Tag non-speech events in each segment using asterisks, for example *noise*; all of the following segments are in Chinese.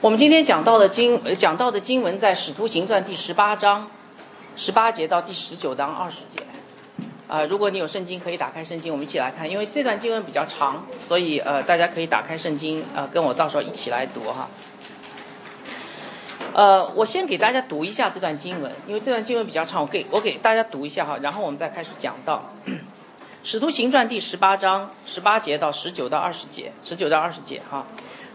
我们今天讲到的经讲到的经文在《使徒行传》第十八章十八节到第十九章二十节。啊、如果你有圣经，可以打开圣经，我们一起来看。因为这段经文比较长，所以呃，大家可以打开圣经，呃，跟我到时候一起来读哈。呃，我先给大家读一下这段经文，因为这段经文比较长，我给我给大家读一下哈，然后我们再开始讲到 *coughs*《使徒行传》第十八章十八节到十九到二十节，十九到二十节哈。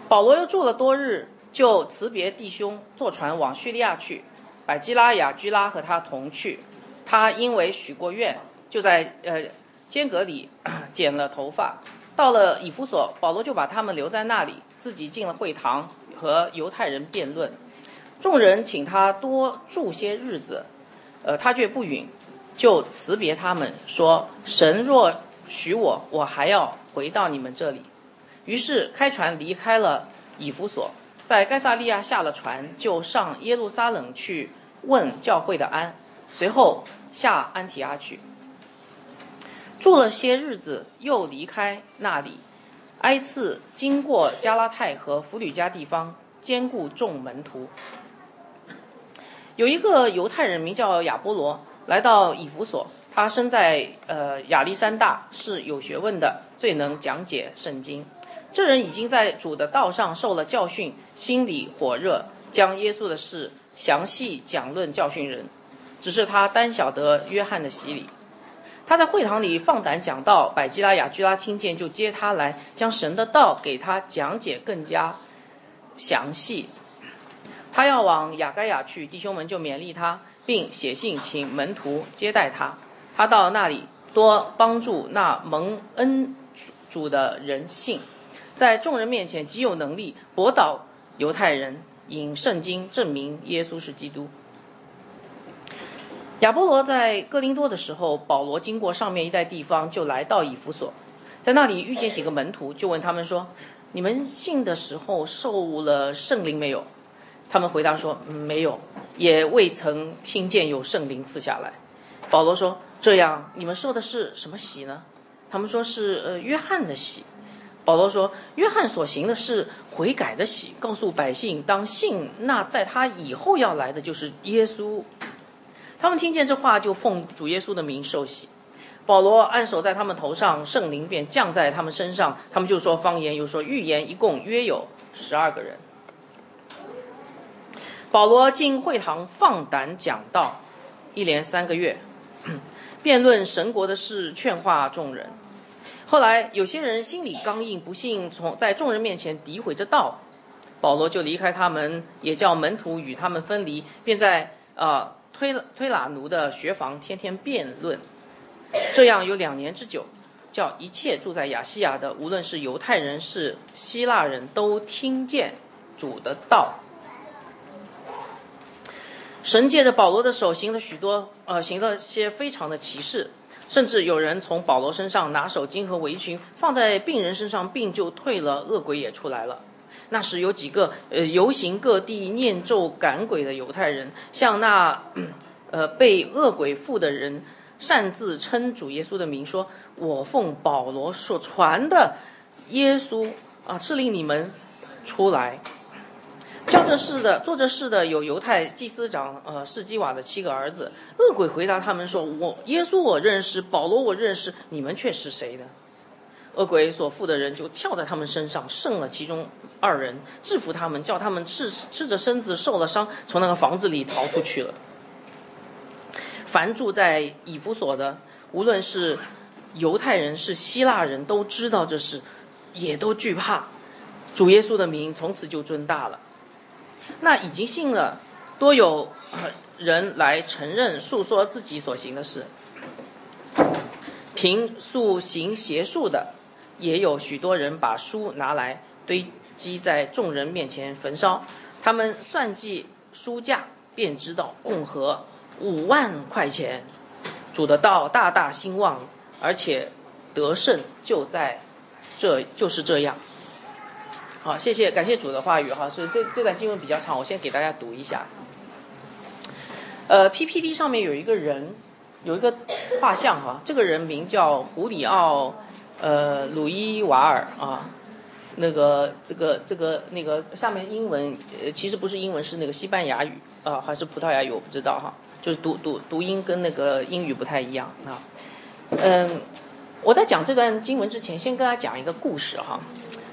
保罗又住了多日，就辞别弟兄，坐船往叙利亚去。百基拉、雅居拉和他同去。他因为许过愿，就在呃间隔里剪了头发。到了以弗所，保罗就把他们留在那里，自己进了会堂和犹太人辩论。众人请他多住些日子，呃，他却不允，就辞别他们，说：“神若许我，我还要回到你们这里。”于是开船离开了以弗所，在该萨利亚下了船，就上耶路撒冷去问教会的安，随后下安提阿去，住了些日子，又离开那里，挨次经过加拉太和弗吕加地方，兼顾众门徒。有一个犹太人名叫亚波罗，来到以弗所，他生在呃亚历山大，是有学问的，最能讲解圣经。这人已经在主的道上受了教训，心里火热，将耶稣的事详细讲论教训人。只是他单晓得约翰的洗礼。他在会堂里放胆讲道，百基拉、雅居拉听见，就接他来，将神的道给他讲解更加详细。他要往雅该亚去，弟兄们就勉励他，并写信请门徒接待他。他到那里，多帮助那蒙恩主的人信。在众人面前极有能力驳倒犹太人，引圣经证明耶稣是基督。亚波罗在哥林多的时候，保罗经过上面一带地方，就来到以弗所，在那里遇见几个门徒，就问他们说：“你们信的时候受了圣灵没有？”他们回答说：“没有，也未曾听见有圣灵赐下来。”保罗说：“这样，你们受的是什么洗呢？”他们说是呃约翰的洗。保罗说：“约翰所行的是悔改的喜，告诉百姓当信那在他以后要来的就是耶稣。”他们听见这话，就奉主耶稣的名受洗。保罗按手在他们头上，圣灵便降在他们身上，他们就说方言，又说预言，一共约有十二个人。保罗进会堂放胆讲道，一连三个月，*coughs* 辩论神国的事，劝化众人。后来有些人心里刚硬，不信从在众人面前诋毁这道，保罗就离开他们，也叫门徒与他们分离，便在呃推推拉奴的学房天天辩论。这样有两年之久，叫一切住在亚细亚的，无论是犹太人是希腊人都听见主的道。神借着保罗的手行了许多，呃，行了些非常的奇事，甚至有人从保罗身上拿手巾和围裙放在病人身上，病就退了，恶鬼也出来了。那时有几个呃游行各地念咒赶鬼的犹太人，向那呃被恶鬼附的人擅自称主耶稣的名，说：“我奉保罗所传的耶稣啊，赐令你们出来。”叫这事的做这事的有犹太祭司长呃士基瓦的七个儿子。恶鬼回答他们说：“我耶稣我认识，保罗我认识，你们却是谁的？”恶鬼所附的人就跳在他们身上，胜了其中二人，制服他们，叫他们赤赤着身子受了伤，从那个房子里逃出去了。凡住在以弗所的，无论是犹太人是希腊人，都知道这事，也都惧怕。主耶稣的名从此就尊大了。那已经信了，多有人来承认诉说自己所行的事。凭素行邪术的，也有许多人把书拿来堆积在众人面前焚烧。他们算计书价，便知道共和五万块钱。主的道大大兴旺，而且得胜就在这，就是这样。好，谢谢，感谢主的话语哈。所以这这段经文比较长，我先给大家读一下。呃，PPT 上面有一个人，有一个画像哈，这个人名叫胡里奥，呃，鲁伊瓦尔啊。那个这个这个那个下面英文呃其实不是英文是那个西班牙语啊还是葡萄牙语我不知道哈，就是读读读音跟那个英语不太一样啊。嗯，我在讲这段经文之前，先跟大家讲一个故事哈，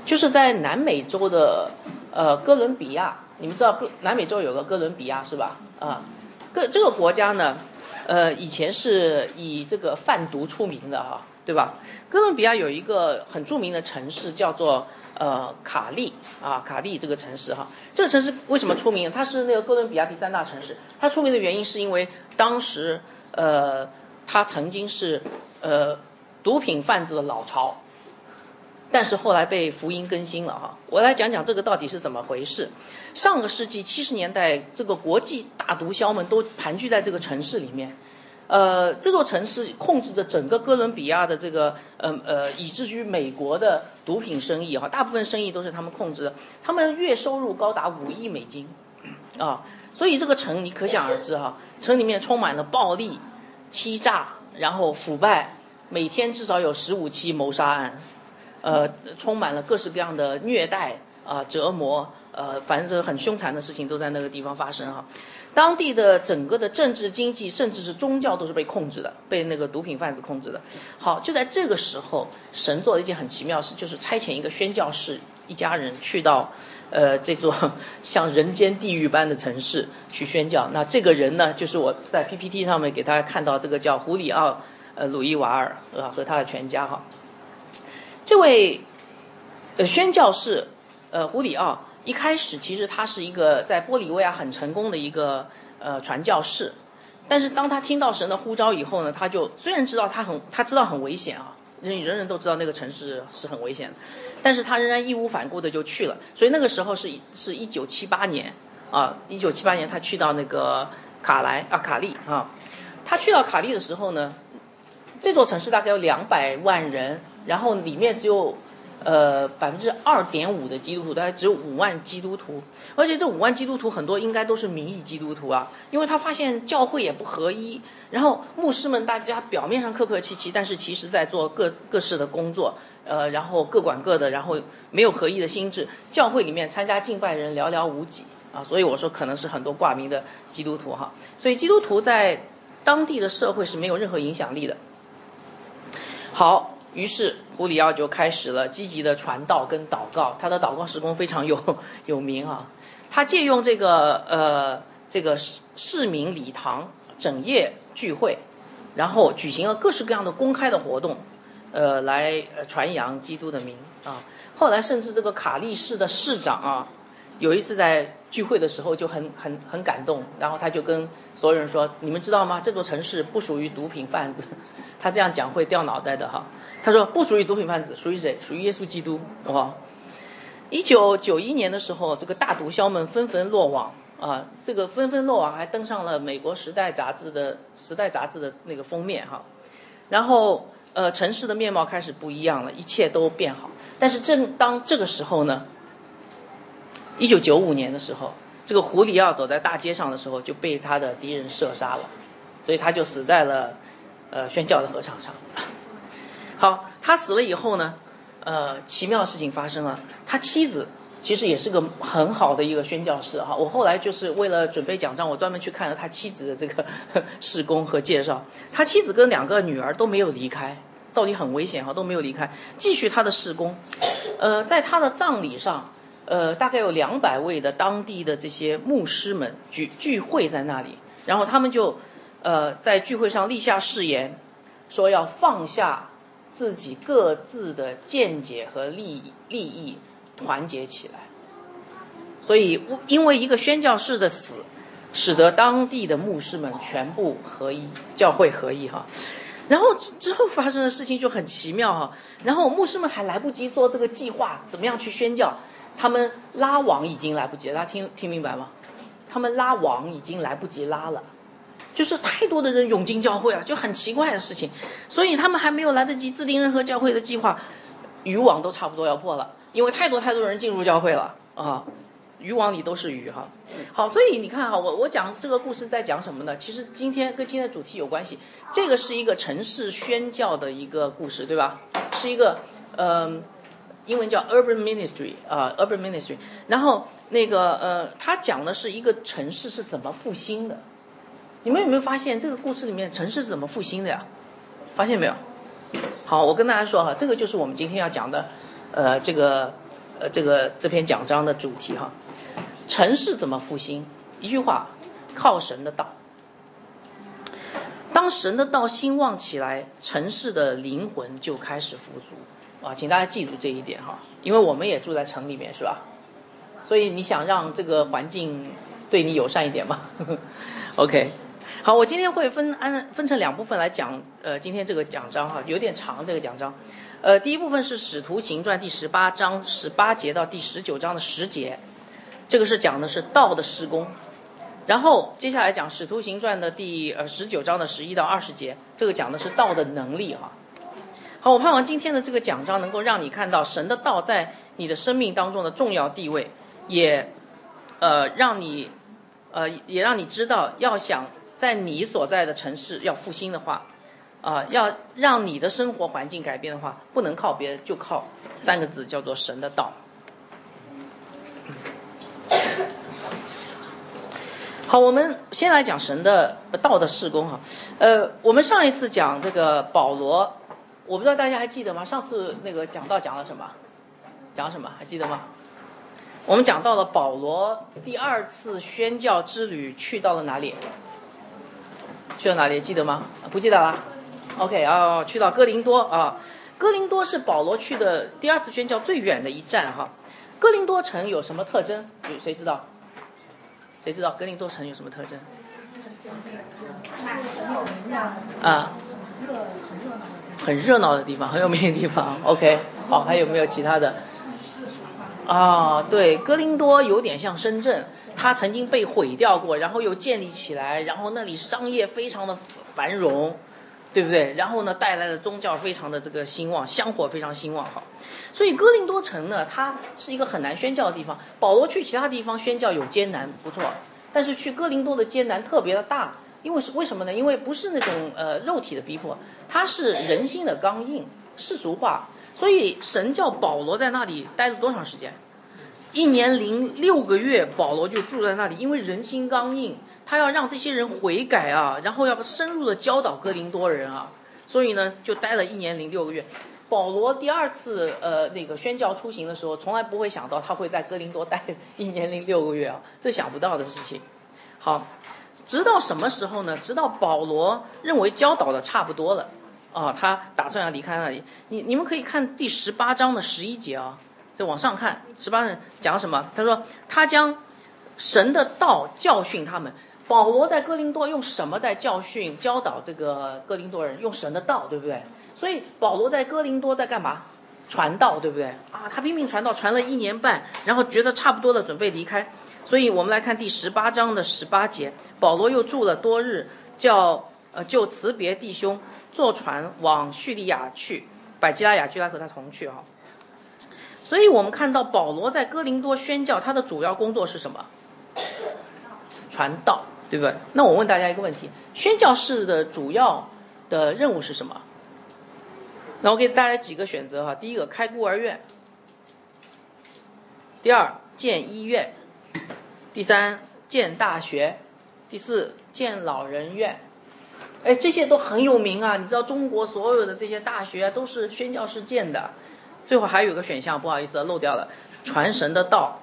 就是在南美洲的呃哥伦比亚，你们知道哥南美洲有个哥伦比亚是吧？啊，哥这个国家呢，呃以前是以这个贩毒出名的哈。对吧？哥伦比亚有一个很著名的城市叫做呃卡利啊，卡利这个城市哈，这个城市为什么出名？它是那个哥伦比亚第三大城市。它出名的原因是因为当时呃它曾经是呃毒品贩子的老巢，但是后来被福音更新了哈。我来讲讲这个到底是怎么回事。上个世纪七十年代，这个国际大毒枭们都盘踞在这个城市里面。呃，这座城市控制着整个哥伦比亚的这个，呃呃，以至于美国的毒品生意哈，大部分生意都是他们控制的，他们月收入高达五亿美金，啊，所以这个城你可想而知哈，城里面充满了暴力、欺诈，然后腐败，每天至少有十五起谋杀案，呃，充满了各式各样的虐待啊、折磨，呃，反正很凶残的事情都在那个地方发生哈。当地的整个的政治、经济，甚至是宗教，都是被控制的，被那个毒品贩子控制的。好，就在这个时候，神做了一件很奇妙的事，就是差遣一个宣教士一家人去到，呃，这座 *laughs* 像人间地狱般的城市去宣教。那这个人呢，就是我在 PPT 上面给大家看到这个叫胡里奥，呃，鲁伊瓦尔啊和他的全家哈。这位，呃，宣教士，呃，胡里奥。一开始其实他是一个在玻利维亚很成功的一个呃传教士，但是当他听到神的呼召以后呢，他就虽然知道他很他知道很危险啊，人人人都知道那个城市是很危险的，但是他仍然义无反顾的就去了。所以那个时候是是一九七八年啊，一九七八年他去到那个卡莱啊卡利啊，他去到卡利的时候呢，这座城市大概有两百万人，然后里面只有。呃，百分之二点五的基督徒，大概只有五万基督徒，而且这五万基督徒很多应该都是名义基督徒啊，因为他发现教会也不合一，然后牧师们大家表面上客客气气，但是其实在做各各式的工作，呃，然后各管各的，然后没有合一的心智，教会里面参加敬拜人寥寥无几啊，所以我说可能是很多挂名的基督徒哈，所以基督徒在当地的社会是没有任何影响力的。好。于是胡里奥就开始了积极的传道跟祷告，他的祷告时工非常有 *laughs* 有名啊。他借用这个呃这个市民礼堂整夜聚会，然后举行了各式各样的公开的活动，呃来传扬基督的名啊。后来甚至这个卡利市的市长啊，有一次在聚会的时候就很很很感动，然后他就跟所有人说：“你们知道吗？这座城市不属于毒品贩子。”他这样讲会掉脑袋的哈。他说不属于毒品贩子，属于谁？属于耶稣基督。哇！一九九一年的时候，这个大毒枭们纷纷落网啊，这个纷纷落网还登上了美国《时代》杂志的《时代》杂志的那个封面哈。然后呃，城市的面貌开始不一样了，一切都变好。但是正当这个时候呢，一九九五年的时候，这个胡里奥走在大街上的时候就被他的敌人射杀了，所以他就死在了呃宣教的合场上。好，他死了以后呢，呃，奇妙的事情发生了。他妻子其实也是个很好的一个宣教士哈。我后来就是为了准备讲章，我专门去看了他妻子的这个 *laughs* 事工和介绍。他妻子跟两个女儿都没有离开，到底很危险哈，都没有离开，继续他的事工。呃，在他的葬礼上，呃，大概有两百位的当地的这些牧师们聚聚会在那里，然后他们就呃在聚会上立下誓言，说要放下。自己各自的见解和利利益团结起来，所以因为一个宣教士的死，使得当地的牧师们全部合一，教会合一哈。然后之后发生的事情就很奇妙哈。然后牧师们还来不及做这个计划，怎么样去宣教？他们拉网已经来不及，大家听听明白吗？他们拉网已经来不及拉了。就是太多的人涌进教会了，就很奇怪的事情，所以他们还没有来得及制定任何教会的计划，渔网都差不多要破了，因为太多太多人进入教会了啊，渔网里都是鱼哈。好，所以你看哈，我我讲这个故事在讲什么呢？其实今天跟今天的主题有关系，这个是一个城市宣教的一个故事，对吧？是一个嗯英文叫 urban ministry 啊，urban ministry。然后那个呃，他讲的是一个城市是怎么复兴的。你们有没有发现这个故事里面城市是怎么复兴的呀？发现没有？好，我跟大家说哈，这个就是我们今天要讲的，呃，这个呃这个这篇讲章的主题哈。城市怎么复兴？一句话，靠神的道。当神的道兴旺起来，城市的灵魂就开始复苏啊！请大家记住这一点哈，因为我们也住在城里面，是吧？所以你想让这个环境对你友善一点吗？*laughs* OK，好，我今天会分按分成两部分来讲，呃，今天这个讲章哈有点长，这个讲章，呃，第一部分是《使徒行传》第十八章十八节到第十九章的十节，这个是讲的是道的施工。然后接下来讲《使徒行传》的第呃十九章的十一到二十节，这个讲的是道的能力哈。好，我盼望今天的这个讲章能够让你看到神的道在你的生命当中的重要地位，也呃让你呃也让你知道，要想在你所在的城市要复兴的话，啊，要让你的生活环境改变的话，不能靠别人，就靠三个字，叫做神的道。*coughs* 好，我们先来讲神的道的事工哈。呃，我们上一次讲这个保罗，我不知道大家还记得吗？上次那个讲到讲了什么？讲什么？还记得吗？我们讲到了保罗第二次宣教之旅去到了哪里？去了哪里？记得吗？不记得了。OK 啊，去到哥林多啊。哥林多是保罗去的第二次宣教最远的一站哈。哥林多城有什么特征？有谁知道？谁知道格林多城有什么特征？啊，很热闹的地方，很有名的地方。OK，好，还有没有其他的？啊，对，哥林多有点像深圳，它曾经被毁掉过，然后又建立起来，然后那里商业非常的繁荣。对不对？然后呢，带来的宗教非常的这个兴旺，香火非常兴旺，好。所以哥林多城呢，它是一个很难宣教的地方。保罗去其他地方宣教有艰难，不错，但是去哥林多的艰难特别的大，因为是为什么呢？因为不是那种呃肉体的逼迫，它是人心的刚硬，世俗化。所以神叫保罗在那里待了多长时间？一年零六个月，保罗就住在那里，因为人心刚硬。他要让这些人悔改啊，然后要深入的教导哥林多人啊，所以呢，就待了一年零六个月。保罗第二次呃那个宣教出行的时候，从来不会想到他会在哥林多待一年零六个月啊，*laughs* 这想不到的事情。好，直到什么时候呢？直到保罗认为教导的差不多了啊，他打算要离开那里。你你们可以看第十八章的十一节啊，再往上看，十八章讲什么？他说他将神的道教训他们。保罗在哥林多用什么在教训、教导这个哥林多人？用神的道，对不对？所以保罗在哥林多在干嘛？传道，对不对？啊，他拼命传道，传了一年半，然后觉得差不多了，准备离开。所以我们来看第十八章的十八节，保罗又住了多日，叫呃就辞别弟兄，坐船往叙利亚去，百基拉雅居拉和他同去哈。所以我们看到保罗在哥林多宣教，他的主要工作是什么？传道。对不对？那我问大家一个问题：宣教士的主要的任务是什么？那我给大家几个选择哈。第一个，开孤儿院；第二，建医院；第三，建大学；第四，建老人院。哎，这些都很有名啊！你知道中国所有的这些大学都是宣教士建的。最后还有个选项，不好意思漏掉了，传神的道，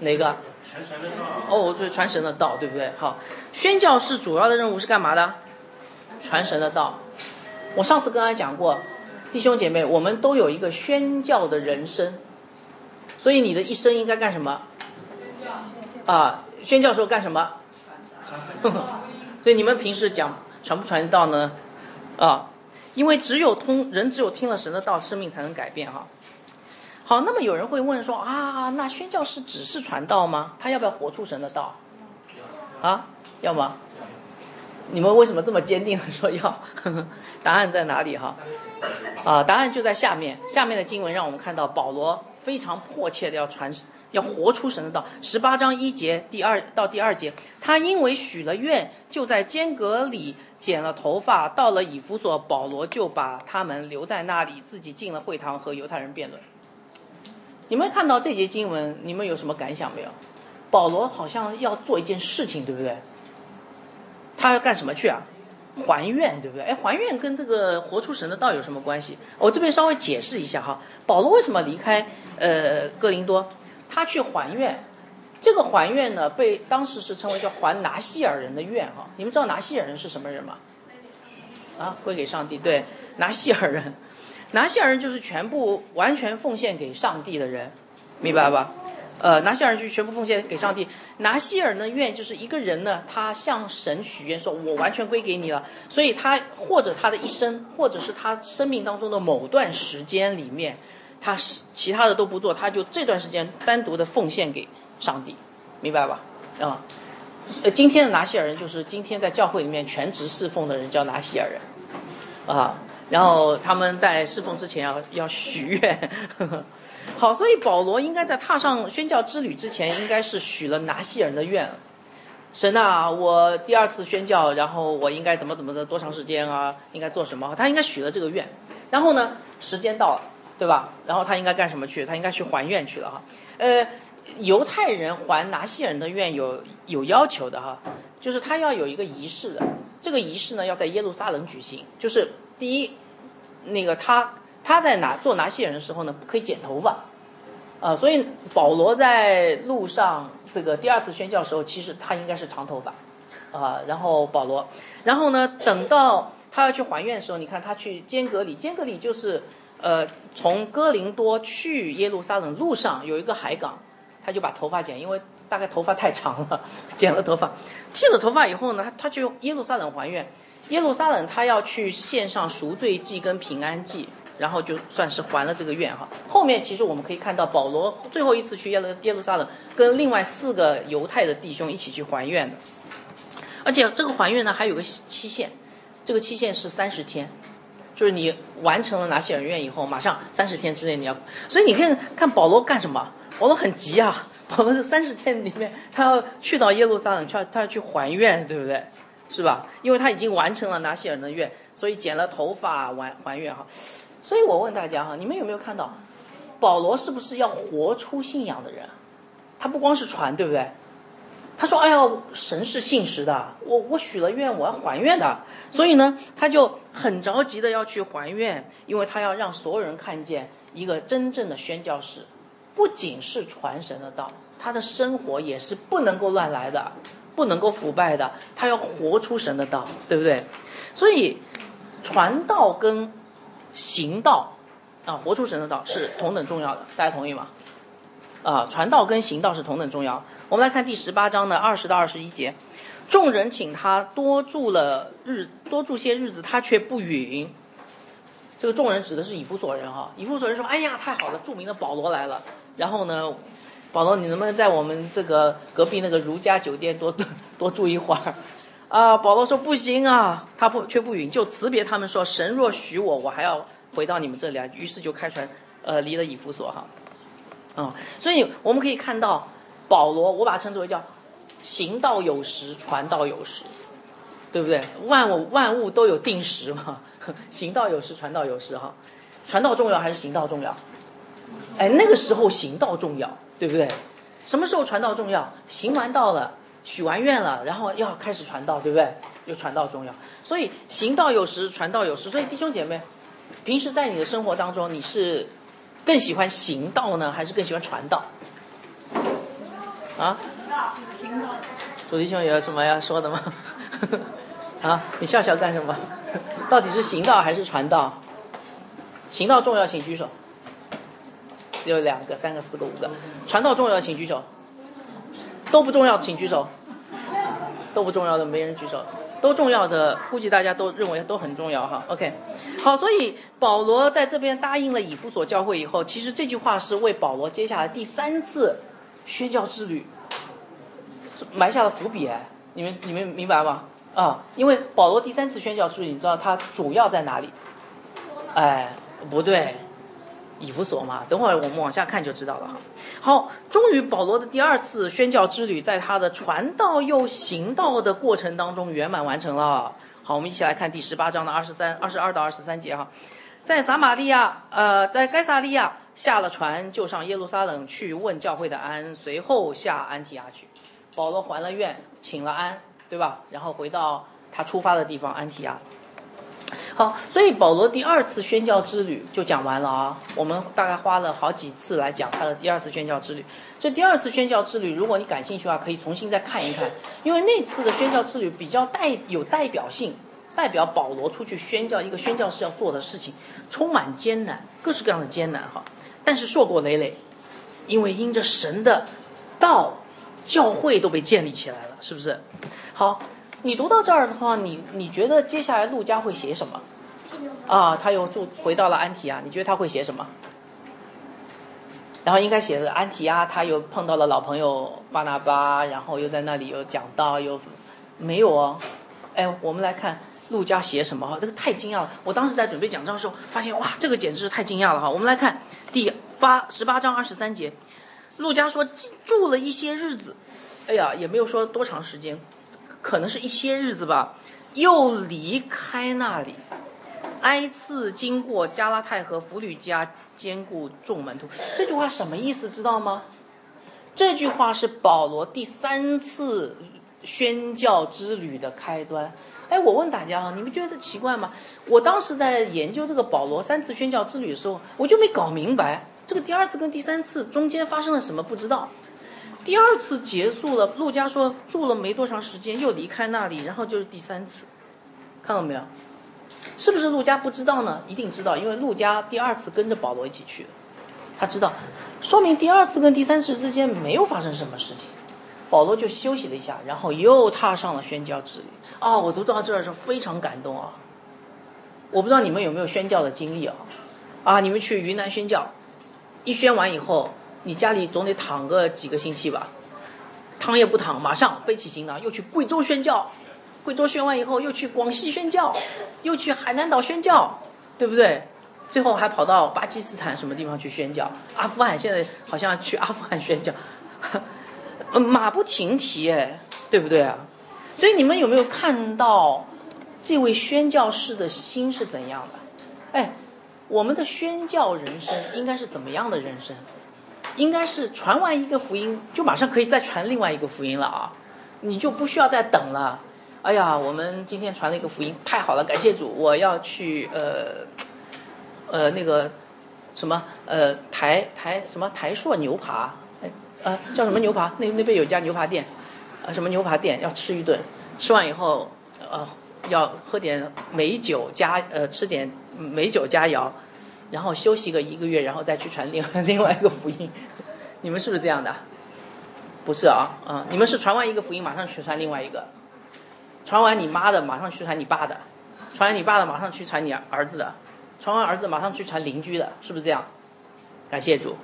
哪个？传神的道哦，对，传神的道，对不对？好，宣教士主要的任务是干嘛的？传神的道。我上次跟大家讲过，弟兄姐妹，我们都有一个宣教的人生，所以你的一生应该干什么？宣教啊，宣教时候干什么？*laughs* 所以你们平时讲传不传道呢？啊，因为只有通人只有听了神的道，生命才能改变哈。好，那么有人会问说啊，那宣教士只是传道吗？他要不要活出神的道？啊，要吗？你们为什么这么坚定的说要？*laughs* 答案在哪里哈？啊，答案就在下面。下面的经文让我们看到保罗非常迫切的要传，要活出神的道。十八章一节第二到第二节，他因为许了愿，就在间隔里剪了头发，到了以弗所，保罗就把他们留在那里，自己进了会堂和犹太人辩论。你们看到这节经文，你们有什么感想没有？保罗好像要做一件事情，对不对？他要干什么去啊？还愿，对不对？哎，还愿跟这个活出神的道有什么关系？我这边稍微解释一下哈。保罗为什么离开呃哥林多？他去还愿，这个还愿呢，被当时是称为叫还拿西尔人的愿哈。你们知道拿西尔人是什么人吗？啊，归给上帝。对，拿西尔人，*laughs* 拿西尔人就是全部完全奉献给上帝的人，明白吧？呃，拿西尔人就全部奉献给上帝。拿西尔呢愿就是一个人呢，他向神许愿说：“我完全归给你了。”所以他或者他的一生，或者是他生命当中的某段时间里面，他是其他的都不做，他就这段时间单独的奉献给上帝，明白吧？啊，呃，今天的拿西尔人就是今天在教会里面全职侍奉的人叫拿西尔人，啊，然后他们在侍奉之前要要许愿。*laughs* 好，所以保罗应该在踏上宣教之旅之前，应该是许了拿西尔人的愿。神啊，我第二次宣教，然后我应该怎么怎么的，多长时间啊？应该做什么？他应该许了这个愿。然后呢，时间到了，对吧？然后他应该干什么去？他应该去还愿去了哈。呃，犹太人还拿西人的愿有有要求的哈，就是他要有一个仪式的。这个仪式呢，要在耶路撒冷举行。就是第一，那个他。他在拿做拿西人的时候呢，可以剪头发，啊，所以保罗在路上这个第二次宣教的时候，其实他应该是长头发，啊，然后保罗，然后呢，等到他要去还愿的时候，你看他去坚格里，坚格里就是呃从哥林多去耶路撒冷路上有一个海港，他就把头发剪，因为大概头发太长了，*laughs* 剪了头发，剃了头发以后呢，他他去耶路撒冷还愿，耶路撒冷他要去献上赎罪祭跟平安祭。然后就算是还了这个愿哈。后面其实我们可以看到，保罗最后一次去耶路耶路撒冷，跟另外四个犹太的弟兄一起去还愿的。而且这个还愿呢，还有个期限，这个期限是三十天，就是你完成了拿西尔愿以后，马上三十天之内你要。所以你看看保罗干什么？保罗很急啊，保罗是三十天里面他要去到耶路撒冷，他他要去还愿，对不对？是吧？因为他已经完成了拿西尔的愿，所以剪了头发还还愿哈。所以我问大家哈，你们有没有看到，保罗是不是要活出信仰的人？他不光是传，对不对？他说：“哎呀，神是信实的，我我许了愿，我要还愿的。”所以呢，他就很着急的要去还愿，因为他要让所有人看见一个真正的宣教士，不仅是传神的道，他的生活也是不能够乱来的，不能够腐败的，他要活出神的道，对不对？所以传道跟行道，啊，活出神的道是同等重要的，大家同意吗？啊，传道跟行道是同等重要。我们来看第十八章的二十到二十一节，众人请他多住了日，多住些日子，他却不允。这个众人指的是以弗所人哈，以弗所人说：“哎呀，太好了，著名的保罗来了。”然后呢，保罗，你能不能在我们这个隔壁那个如家酒店多多 *laughs* 多住一会儿？啊，保罗说不行啊，他不却不允，就辞别他们说：“神若许我，我还要回到你们这里啊。”于是就开船，呃，离了以弗所哈。啊，所以我们可以看到，保罗，我把它称之为叫行道有时，传道有时，对不对？万物万物都有定时嘛，*laughs* 行道有时，传道有时哈。传道重要还是行道重要？哎，那个时候行道重要，对不对？什么时候传道重要？行完道了。许完愿了，然后要开始传道，对不对？就传道重要，所以行道有时，传道有时。所以弟兄姐妹，平时在你的生活当中，你是更喜欢行道呢，还是更喜欢传道？啊？行道。主弟兄有什么要说的吗？*laughs* 啊？你笑笑干什么？*laughs* 到底是行道还是传道？行道重要，请举手。只有两个、三个、四个、五个。传道重要，请举手。都不重要，请举手。都不重要的没人举手，都重要的估计大家都认为都很重要哈。OK，好，所以保罗在这边答应了以弗所教会以后，其实这句话是为保罗接下来第三次宣教之旅埋下了伏笔哎，你们你们明白吗？啊，因为保罗第三次宣教之旅，你知道他主要在哪里？哎，不对。以弗所嘛，等会儿我们往下看就知道了哈。好，终于保罗的第二次宣教之旅，在他的传道又行道的过程当中圆满完成了。好，我们一起来看第十八章的二十三、二十二到二十三节哈。在撒玛利亚，呃，在该撒利亚下了船，就上耶路撒冷去问教会的安，随后下安提阿去。保罗还了愿，请了安，对吧？然后回到他出发的地方安提阿。好，所以保罗第二次宣教之旅就讲完了啊。我们大概花了好几次来讲他的第二次宣教之旅。这第二次宣教之旅，如果你感兴趣的话，可以重新再看一看，因为那次的宣教之旅比较带有代表性。代表保罗出去宣教，一个宣教士要做的事情，充满艰难，各式各样的艰难哈。但是硕果累累，因为因着神的道，教会都被建立起来了，是不是？好，你读到这儿的话，你你觉得接下来陆家会写什么？啊，他又住回到了安提亚，你觉得他会写什么？然后应该写的安提亚，他又碰到了老朋友巴拿巴，然后又在那里又讲到，又没有哦。哎，我们来看。陆家写什么哈？这个太惊讶了！我当时在准备讲章的时候，发现哇，这个简直是太惊讶了哈！我们来看第八十八章二十三节，陆家说住了一些日子，哎呀，也没有说多长时间，可能是一些日子吧，又离开那里，挨次经过加拉太和弗吕加，兼顾众门徒。这句话什么意思？知道吗？这句话是保罗第三次宣教之旅的开端。哎，我问大家啊，你们觉得奇怪吗？我当时在研究这个保罗三次宣教之旅的时候，我就没搞明白这个第二次跟第三次中间发生了什么，不知道。第二次结束了，陆家说住了没多长时间又离开那里，然后就是第三次，看到没有？是不是陆家不知道呢？一定知道，因为陆家第二次跟着保罗一起去的，他知道，说明第二次跟第三次之间没有发生什么事情。保罗就休息了一下，然后又踏上了宣教之旅。啊，我读到这儿是非常感动啊！我不知道你们有没有宣教的经历啊？啊，你们去云南宣教，一宣完以后，你家里总得躺个几个星期吧？躺也不躺，马上背起行囊又去贵州宣教。贵州宣完以后，又去广西宣教，又去海南岛宣教，对不对？最后还跑到巴基斯坦什么地方去宣教？阿富汗现在好像去阿富汗宣教。*laughs* 马不停蹄，哎，对不对啊？所以你们有没有看到这位宣教士的心是怎样的？哎，我们的宣教人生应该是怎么样的人生？应该是传完一个福音，就马上可以再传另外一个福音了啊！你就不需要再等了。哎呀，我们今天传了一个福音，太好了，感谢主！我要去呃呃那个什么呃台台什么台硕牛扒。呃，叫什么牛扒？那那边有家牛扒店，呃，什么牛扒店要吃一顿，吃完以后，呃，要喝点美酒加呃，吃点美酒佳肴，然后休息个一个月，然后再去传另 *laughs* 另外一个福音。你们是不是这样的？不是啊，嗯，你们是传完一个福音马上去传另外一个，传完你妈的马上去传你爸的，传完你爸的马上去传你儿子的，传完儿子马上去传邻居的，是不是这样？感谢主。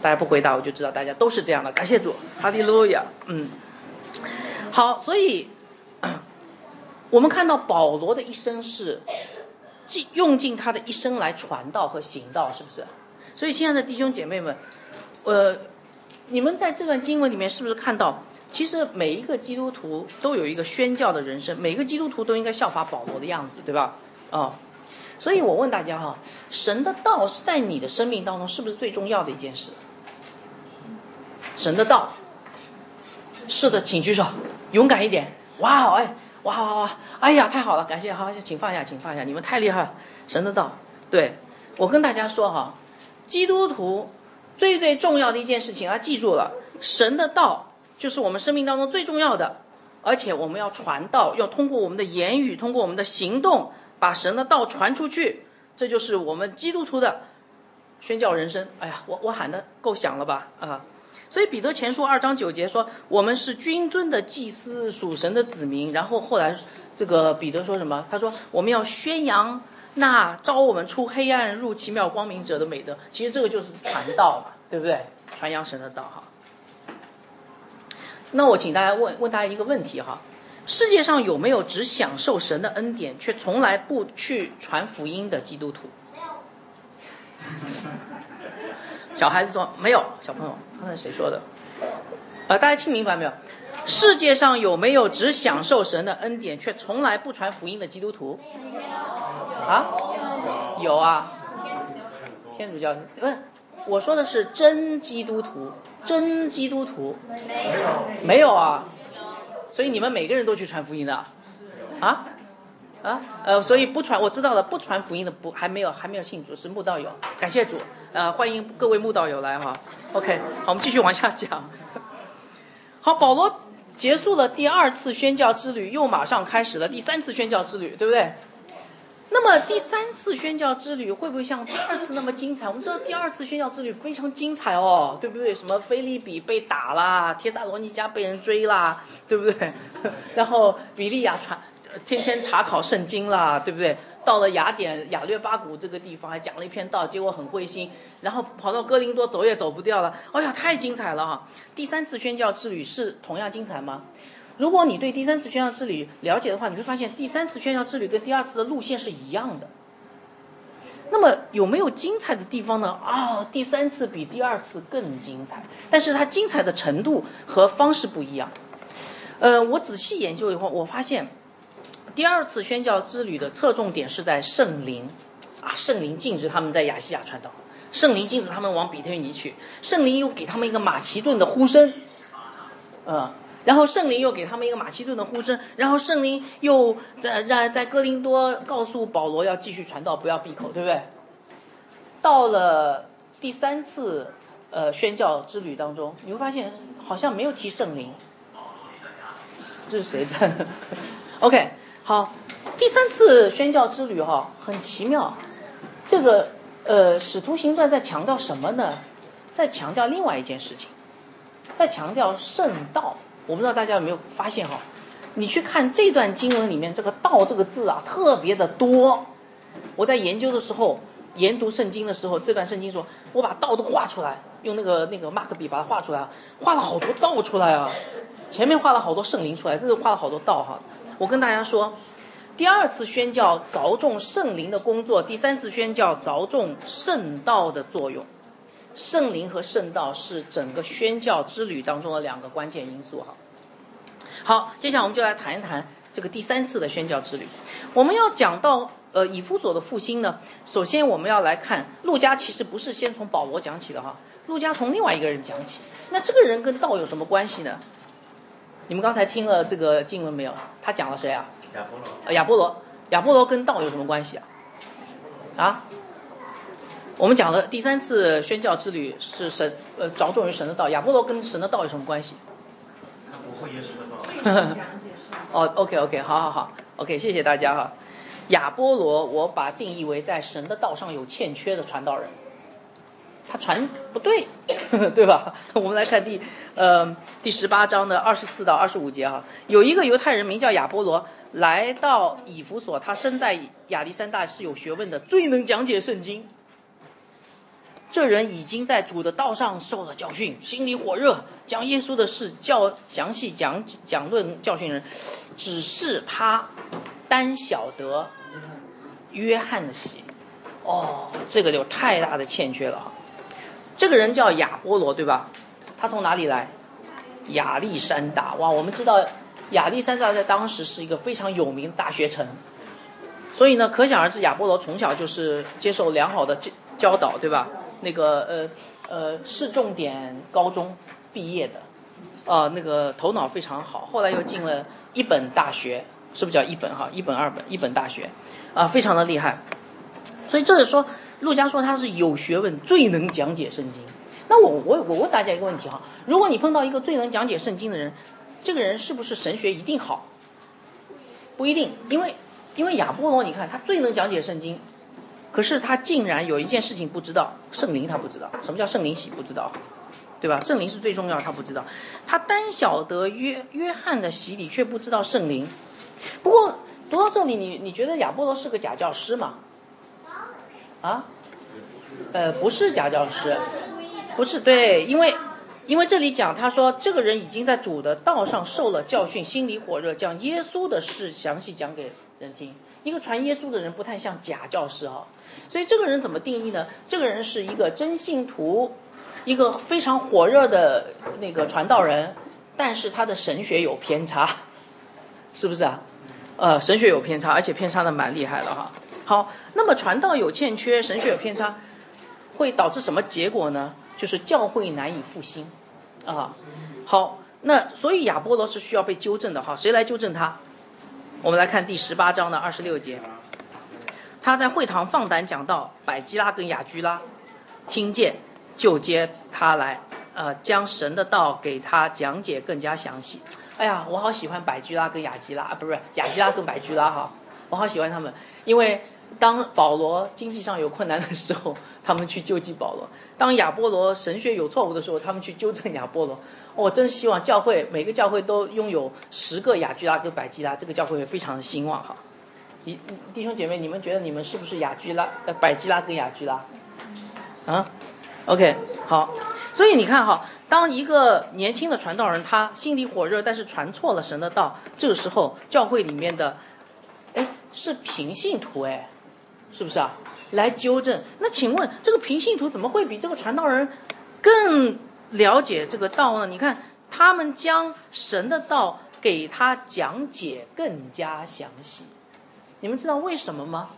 大家不回答，我就知道大家都是这样的。感谢主，哈利路亚。嗯，好，所以 *coughs* 我们看到保罗的一生是尽用尽他的一生来传道和行道，是不是？所以，亲爱的弟兄姐妹们，呃，你们在这段经文里面是不是看到，其实每一个基督徒都有一个宣教的人生，每个基督徒都应该效法保罗的样子，对吧？啊，所以我问大家哈，神的道是在你的生命当中是不是最重要的一件事？神的道，是的，请举手，勇敢一点。哇哦，哎，哇哇哇，哎呀，太好了，感谢，好，请放下，请放下，你们太厉害了。神的道，对我跟大家说哈，基督徒最最重要的一件事情，啊，记住了，神的道就是我们生命当中最重要的，而且我们要传道，要通过我们的言语，通过我们的行动，把神的道传出去，这就是我们基督徒的宣教人生。哎呀，我我喊的够响了吧？啊。所以彼得前书二章九节说，我们是君尊的祭司，属神的子民。然后后来，这个彼得说什么？他说我们要宣扬那招我们出黑暗入奇妙光明者的美德。其实这个就是传道嘛，对不对？传扬神的道哈。那我请大家问问大家一个问题哈：世界上有没有只享受神的恩典却从来不去传福音的基督徒？没有小孩子说没有，小朋友，刚才谁说的？啊，大家听明白没有？世界上有没有只享受神的恩典却从来不传福音的基督徒？啊？有啊，天主教不是，我说的是真基督徒，真基督徒没有，没有啊，所以你们每个人都去传福音的，啊？啊，呃，所以不传，我知道了，不传福音的不还没有还没有信主，是慕道友，感谢主，呃，欢迎各位慕道友来哈。OK，好，我们继续往下讲。*laughs* 好，保罗结束了第二次宣教之旅，又马上开始了第三次宣教之旅，对不对？那么第三次宣教之旅会不会像第二次那么精彩？我们知道第二次宣教之旅非常精彩哦，对不对？什么菲利比被打啦，帖撒罗尼迦被人追啦，对不对？*laughs* 然后比利亚传。天天查考圣经啦，对不对？到了雅典雅略巴谷这个地方，还讲了一篇道，结果很灰心，然后跑到哥林多走也走不掉了。哎呀，太精彩了哈！第三次宣教之旅是同样精彩吗？如果你对第三次宣教之旅了解的话，你会发现第三次宣教之旅跟第二次的路线是一样的。那么有没有精彩的地方呢？啊，第三次比第二次更精彩，但是它精彩的程度和方式不一样。呃，我仔细研究以后，我发现。第二次宣教之旅的侧重点是在圣灵，啊，圣灵禁止他们在亚细亚传道，圣灵禁止他们往比特尼去，圣灵又给他们一个马其顿的呼声，嗯，然后圣灵又给他们一个马其顿的呼声，然后圣灵又在让在哥林多告诉保罗要继续传道，不要闭口，对不对？到了第三次呃宣教之旅当中，你会发现好像没有提圣灵，这是谁在？*laughs* OK。好，第三次宣教之旅哈，很奇妙。这个呃，《使徒行传》在强调什么呢？在强调另外一件事情，在强调圣道。我不知道大家有没有发现哈？你去看这段经文里面这个“道”这个字啊，特别的多。我在研究的时候，研读圣经的时候，这段圣经说，我把道都画出来，用那个那个马克笔把它画出来，画了好多道出来啊。前面画了好多圣灵出来，这是画了好多道哈。我跟大家说，第二次宣教着重圣灵的工作，第三次宣教着重圣道的作用。圣灵和圣道是整个宣教之旅当中的两个关键因素哈。好，接下来我们就来谈一谈这个第三次的宣教之旅。我们要讲到呃以弗所的复兴呢，首先我们要来看路加其实不是先从保罗讲起的哈，路加从另外一个人讲起。那这个人跟道有什么关系呢？你们刚才听了这个经文没有？他讲了谁啊？亚波罗。亚波罗，亚波罗跟道有什么关系啊？啊？我们讲的第三次宣教之旅是神呃着重于神的道，亚波罗跟神的道有什么关系？他不会耶稣的道。哦，OK OK，好好好，OK，谢谢大家哈。亚波罗，我把定义为在神的道上有欠缺的传道人。他传不对，*laughs* 对吧？*laughs* 我们来看第呃第十八章的二十四到二十五节哈，有一个犹太人名叫亚波罗，来到以弗所，他生在亚历山大，是有学问的，最能讲解圣经。这人已经在主的道上受了教训，心里火热，讲耶稣的事教详细讲讲论教训人，只是他单晓得约翰的喜，哦，这个就太大的欠缺了哈。这个人叫亚波罗，对吧？他从哪里来？亚历山大。哇，我们知道亚历山大在当时是一个非常有名的大学城，所以呢，可想而知，亚波罗从小就是接受良好的教教导，对吧？那个呃呃市重点高中毕业的，呃，那个头脑非常好，后来又进了一本大学，是不是叫一本哈？一本二本一本大学，啊，非常的厉害。所以这是说。陆家说他是有学问、最能讲解圣经。那我我我问大家一个问题哈：如果你碰到一个最能讲解圣经的人，这个人是不是神学一定好？不一定，因为因为亚波罗，你看他最能讲解圣经，可是他竟然有一件事情不知道，圣灵他不知道。什么叫圣灵喜？不知道，对吧？圣灵是最重要，他不知道。他单晓得约约翰的洗礼，却不知道圣灵。不过读到这里，你你觉得亚波罗是个假教师吗？啊，呃，不是假教师，不是对，因为因为这里讲，他说这个人已经在主的道上受了教训，心里火热，将耶稣的事详细讲给人听。一个传耶稣的人不太像假教师啊，所以这个人怎么定义呢？这个人是一个真信徒，一个非常火热的那个传道人，但是他的神学有偏差，是不是啊？呃，神学有偏差，而且偏差的蛮厉害的哈。好，那么传道有欠缺，神学有偏差，会导致什么结果呢？就是教会难以复兴啊。好，那所以亚波罗是需要被纠正的哈。谁来纠正他？我们来看第十八章的二十六节，他在会堂放胆讲道，百基拉跟雅居拉听见，就接他来，呃，将神的道给他讲解更加详细。哎呀，我好喜欢百居拉跟雅基拉啊，不是雅基拉跟百居拉哈，*laughs* 我好喜欢他们，因为当保罗经济上有困难的时候，他们去救济保罗；当亚波罗神学有错误的时候，他们去纠正亚波罗。我真希望教会每个教会都拥有十个雅居拉跟百基拉，这个教会会非常的兴旺哈。弟弟兄姐妹，你们觉得你们是不是雅居拉、呃百基拉跟雅居拉？啊？OK，好。所以你看哈，当一个年轻的传道人他心里火热，但是传错了神的道，这个时候教会里面的，哎，是平信徒哎，是不是啊？来纠正。那请问这个平信徒怎么会比这个传道人更？了解这个道呢？你看，他们将神的道给他讲解更加详细。你们知道为什么吗？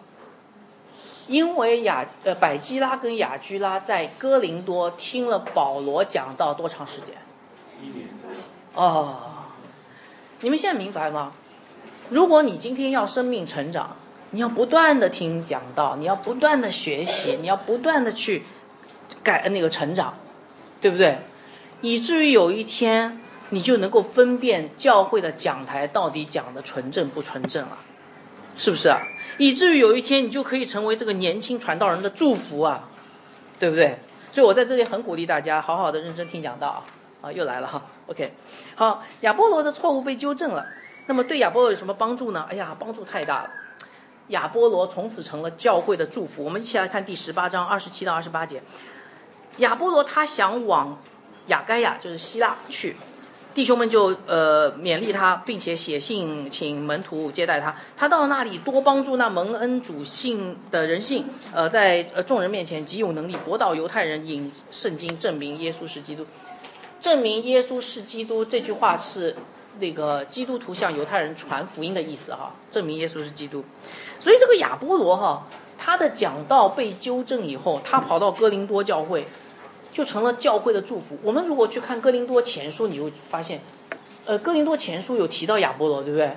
因为雅呃百基拉跟雅居拉在哥林多听了保罗讲道多长时间？一年。哦，你们现在明白吗？如果你今天要生命成长，你要不断的听讲道，你要不断的学习，你要不断的去改那个成长。对不对？以至于有一天，你就能够分辨教会的讲台到底讲的纯正不纯正了，是不是啊？以至于有一天，你就可以成为这个年轻传道人的祝福啊，对不对？所以我在这里很鼓励大家，好好的认真听讲道啊！啊，又来了哈，OK，好，亚波罗的错误被纠正了，那么对亚波罗有什么帮助呢？哎呀，帮助太大了！亚波罗从此成了教会的祝福。我们一起来看第十八章二十七到二十八节。亚波罗他想往雅盖亚，就是希腊去，弟兄们就呃勉励他，并且写信请门徒接待他。他到那里多帮助那蒙恩主信的人信，呃，在呃众人面前极有能力驳倒犹太人，引圣经证明耶稣是基督。证明耶稣是基督这句话是那个基督徒向犹太人传福音的意思哈。证明耶稣是基督，所以这个亚波罗哈，他的讲道被纠正以后，他跑到哥林多教会。就成了教会的祝福。我们如果去看哥林多前书，你会发现，呃，哥林多前书有提到亚波罗，对不对？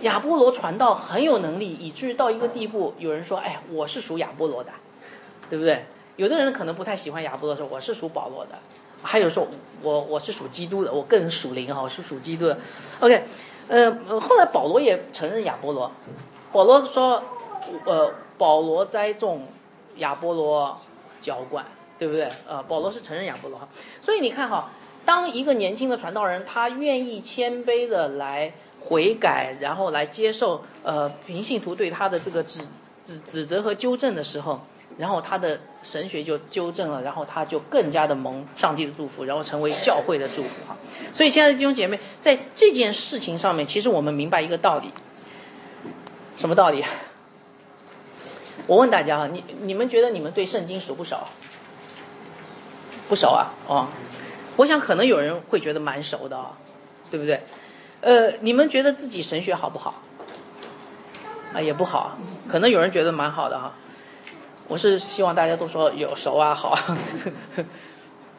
亚波罗传道很有能力，以至于到一个地步，有人说：“哎，我是属亚波罗的，对不对？”有的人可能不太喜欢亚波罗，说我是属保罗的。还有说，我我是属基督的，我个人属灵哈，我是属基督的。OK，呃，后来保罗也承认亚波罗。保罗说：“呃，保罗栽种，亚波罗浇灌。”对不对？呃，保罗是承认亚波罗哈，所以你看哈，当一个年轻的传道人他愿意谦卑的来悔改，然后来接受呃平信徒对他的这个指指指责和纠正的时候，然后他的神学就纠正了，然后他就更加的蒙上帝的祝福，然后成为教会的祝福哈。所以，亲爱的弟兄姐妹，在这件事情上面，其实我们明白一个道理，什么道理？我问大家哈，你你们觉得你们对圣经熟不熟？不熟啊，哦，我想可能有人会觉得蛮熟的啊，对不对？呃，你们觉得自己神学好不好？啊，也不好，可能有人觉得蛮好的哈。我是希望大家都说有熟啊，好。*laughs*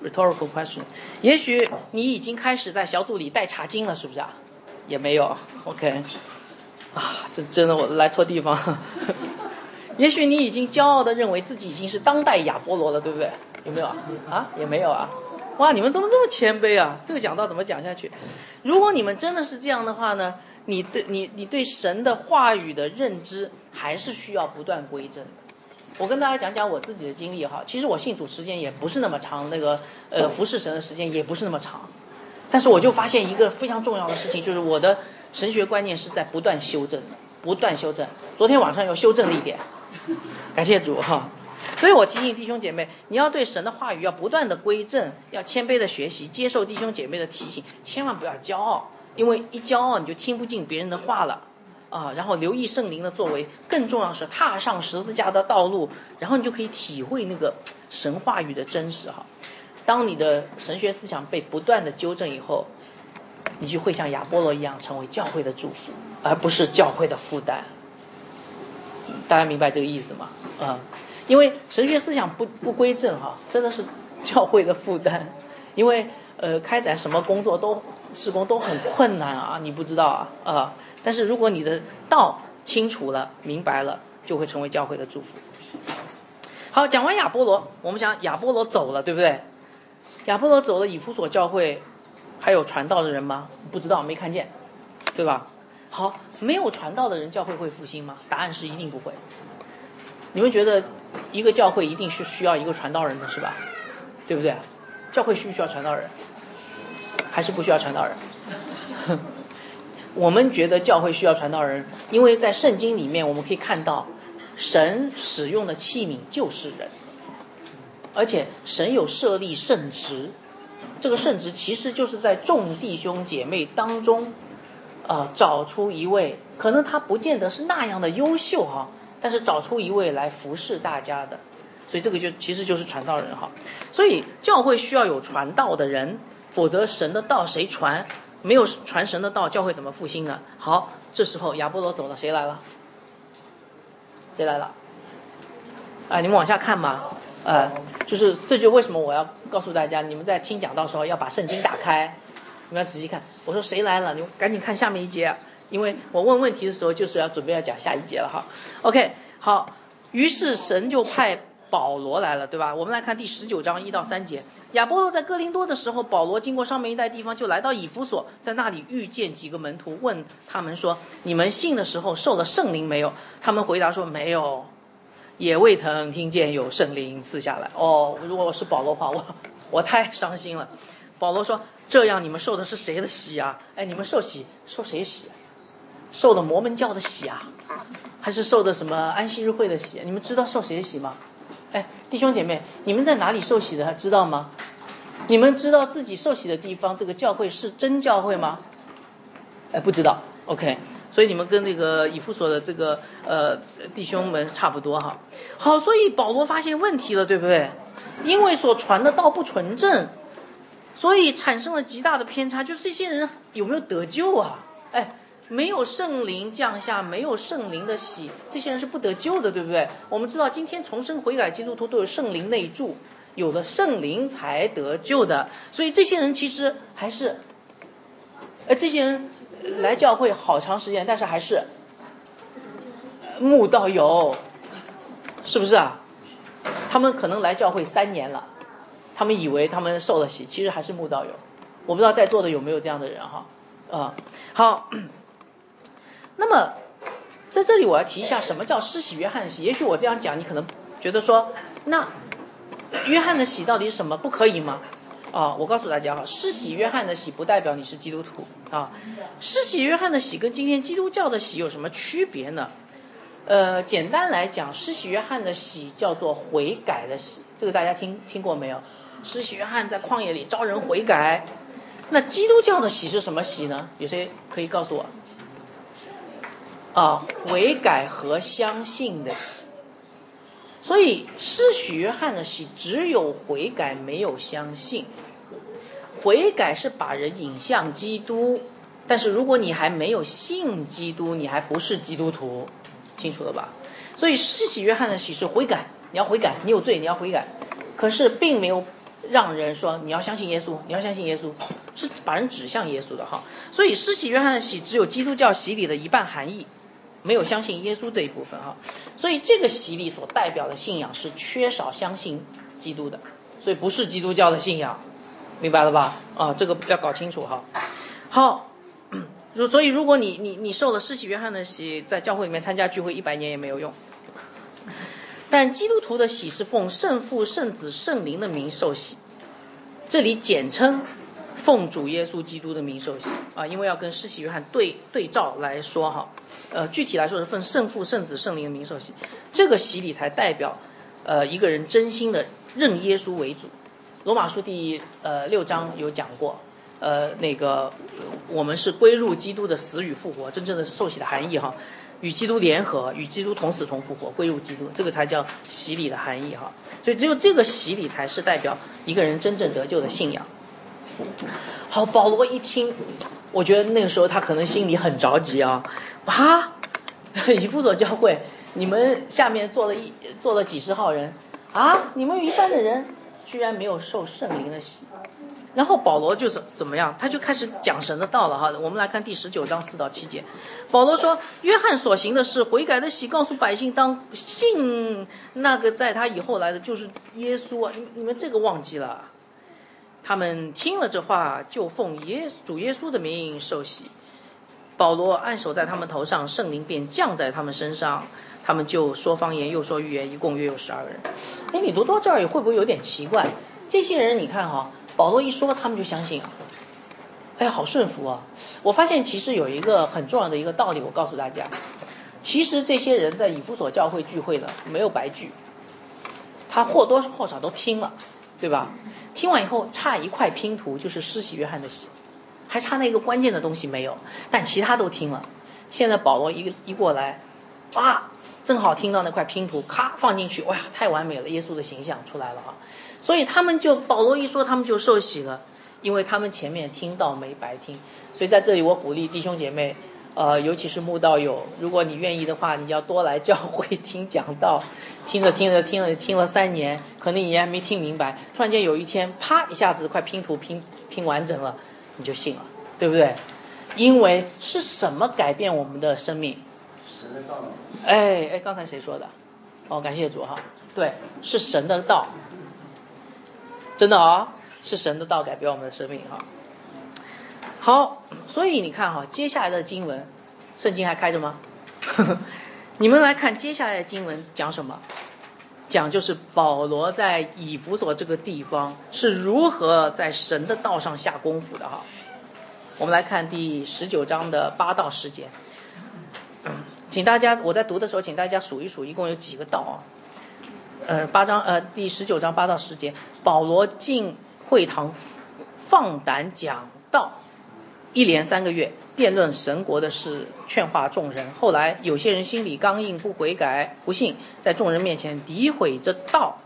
Rhetorical question，也许你已经开始在小组里带茶经了，是不是啊？也没有，OK。啊，这真的我来错地方。*laughs* 也许你已经骄傲的认为自己已经是当代亚波罗了，对不对？有没有啊？啊，也没有啊！哇，你们怎么这么谦卑啊？这个讲道怎么讲下去？如果你们真的是这样的话呢？你对你你对神的话语的认知还是需要不断归正的。我跟大家讲讲我自己的经历哈。其实我信主时间也不是那么长，那个呃服侍神的时间也不是那么长。但是我就发现一个非常重要的事情，就是我的神学观念是在不断修正的，不断修正。昨天晚上又修正了一点，感谢主哈。所以我提醒弟兄姐妹，你要对神的话语要不断的归正，要谦卑的学习，接受弟兄姐妹的提醒，千万不要骄傲，因为一骄傲你就听不进别人的话了，啊，然后留意圣灵的作为，更重要是踏上十字架的道路，然后你就可以体会那个神话语的真实哈。当你的神学思想被不断的纠正以后，你就会像亚波罗一样成为教会的祝福，而不是教会的负担。大家明白这个意思吗？啊、因为神学思想不不归正哈，真的是教会的负担，因为呃开展什么工作都施工都很困难啊，你不知道啊啊、但是如果你的道清楚了、明白了，就会成为教会的祝福。好，讲完亚波罗，我们讲亚波罗走了，对不对？亚波罗走了，以弗所教会还有传道的人吗？不知道，没看见，对吧？好，没有传道的人，教会会复兴吗？答案是一定不会。你们觉得一个教会一定是需要一个传道人的是吧？对不对？教会需不需要传道人？还是不需要传道人？*laughs* 我们觉得教会需要传道人，因为在圣经里面我们可以看到，神使用的器皿就是人，而且神有设立圣职，这个圣职其实就是在众弟兄姐妹当中，呃，找出一位，可能他不见得是那样的优秀哈，但是找出一位来服侍大家的，所以这个就其实就是传道人哈。所以教会需要有传道的人，否则神的道谁传？没有传神的道，教会怎么复兴呢？好，这时候亚波罗走了，谁来了？谁来了？啊，你们往下看吧。呃，就是这就为什么我要告诉大家，你们在听讲到时候要把圣经打开，你们要仔细看。我说谁来了，你们赶紧看下面一节、因为我问问题的时候就是要准备要讲下一节了哈。OK，好，于是神就派保罗来了，对吧？我们来看第十九章一到三节。亚波罗在哥林多的时候，保罗经过上面一带地方，就来到以弗所，在那里遇见几个门徒，问他们说：“你们信的时候受了圣灵没有？”他们回答说：“没有，也未曾听见有圣灵赐下来。”哦，如果我是保罗的话，我我太伤心了。保罗说：“这样你们受的是谁的洗啊？哎，你们受洗受谁洗？受的摩门教的洗啊，还是受的什么安息日会的洗？你们知道受谁洗吗？”哎，弟兄姐妹，你们在哪里受洗的？知道吗？你们知道自己受洗的地方，这个教会是真教会吗？哎，不知道。OK，所以你们跟那个以弗所的这个呃弟兄们差不多哈。好，所以保罗发现问题了，对不对？因为所传的道不纯正，所以产生了极大的偏差。就是这些人有没有得救啊？哎。没有圣灵降下，没有圣灵的洗，这些人是不得救的，对不对？我们知道，今天重生悔改基督徒都有圣灵内住，有了圣灵才得救的。所以这些人其实还是，呃，这些人来教会好长时间，但是还是慕道友，是不是啊？他们可能来教会三年了，他们以为他们受了洗，其实还是慕道友。我不知道在座的有没有这样的人哈？啊、好。那么，在这里我要提一下，什么叫施洗约翰的洗？也许我这样讲，你可能觉得说，那约翰的洗到底是什么？不可以吗？啊，我告诉大家哈，施洗约翰的洗不代表你是基督徒啊。施洗约翰的洗跟今天基督教的洗有什么区别呢？呃，简单来讲，施洗约翰的洗叫做悔改的洗，这个大家听听过没有？施洗约翰在旷野里招人悔改。那基督教的洗是什么洗呢？有谁可以告诉我？啊，悔改和相信的洗，所以施洗约翰的洗只有悔改，没有相信。悔改是把人引向基督，但是如果你还没有信基督，你还不是基督徒，清楚了吧？所以施洗约翰的洗是悔改，你要悔改，你有罪，你要悔改。可是并没有让人说你要相信耶稣，你要相信耶稣，是把人指向耶稣的哈。所以施洗约翰的洗只有基督教洗礼的一半含义。没有相信耶稣这一部分哈，所以这个洗礼所代表的信仰是缺少相信基督的，所以不是基督教的信仰，明白了吧？啊，这个要搞清楚哈。好，*coughs* 所以如果你你你受了施洗约翰的洗，在教会里面参加聚会一百年也没有用。但基督徒的洗是奉圣父、圣子、圣灵的名受洗，这里简称。奉主耶稣基督的名受洗啊，因为要跟施洗约翰对对照来说哈，呃，具体来说是奉圣父、圣子、圣灵的名受洗，这个洗礼才代表，呃，一个人真心的认耶稣为主。罗马书第呃六章有讲过，呃，那个我们是归入基督的死与复活，真正的受洗的含义哈，与基督联合，与基督同死同复活，归入基督，这个才叫洗礼的含义哈。所以只有这个洗礼才是代表一个人真正得救的信仰。好，保罗一听，我觉得那个时候他可能心里很着急啊啊！以弗所教会你们下面坐了一坐了几十号人啊，你们有一半的人居然没有受圣灵的洗。然后保罗就是怎么样，他就开始讲神的道了哈。我们来看第十九章四到七节，保罗说：“约翰所行的是悔改的喜，告诉百姓当信那个在他以后来的就是耶稣啊！你你们这个忘记了？他们听了这话，就奉耶主耶稣的名受洗。保罗按手在他们头上，圣灵便降在他们身上，他们就说方言，又说预言，一共约有十二个人。哎，你读到这儿会不会有点奇怪？这些人你看哈。”保罗一说，他们就相信啊！哎呀，好顺服啊！我发现其实有一个很重要的一个道理，我告诉大家，其实这些人在以弗所教会聚会的没有白聚，他或多或少都听了，对吧？听完以后差一块拼图，就是施洗约翰的洗，还差那个关键的东西没有，但其他都听了。现在保罗一一过来，啊，正好听到那块拼图，咔放进去，哇，太完美了，耶稣的形象出来了啊！所以他们就保罗一说，他们就受洗了，因为他们前面听到没白听。所以在这里，我鼓励弟兄姐妹，呃，尤其是慕道友，如果你愿意的话，你要多来教会听讲道。*laughs* 听着听着听了听了三年，可能你还没听明白，突然间有一天，啪一下子，快拼图拼拼完整了，你就信了，对不对？因为是什么改变我们的生命？神的道。哎哎，刚才谁说的？哦，感谢主哈。对，是神的道。真的啊，是神的道改变我们的生命哈。好，所以你看哈，接下来的经文，圣经还开着吗？*laughs* 你们来看接下来的经文讲什么？讲就是保罗在以弗所这个地方是如何在神的道上下功夫的哈。我们来看第十九章的八到十节，请大家我在读的时候，请大家数一数，一共有几个道啊？呃，八章呃，第十九章八到十节，保罗进会堂放胆讲道，一连三个月辩论神国的事，劝化众人。后来有些人心里刚硬，不悔改，不信，在众人面前诋毁这道，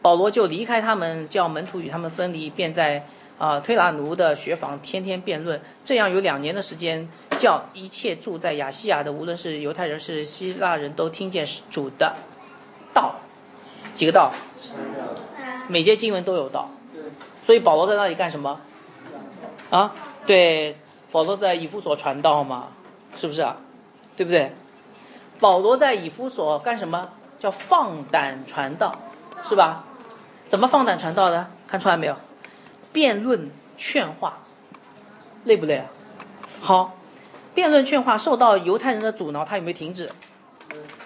保罗就离开他们，叫门徒与他们分离，便在啊推拉奴的学房天天辩论。这样有两年的时间，叫一切住在亚细亚的，无论是犹太人是希腊人都听见主的道。几个道？每节经文都有道。所以保罗在那里干什么？啊，对，保罗在以弗所传道嘛，是不是啊？对不对？保罗在以弗所干什么？叫放胆传道，是吧？怎么放胆传道的？看出来没有？辩论劝化，累不累啊？好，辩论劝化受到犹太人的阻挠，他有没有停止？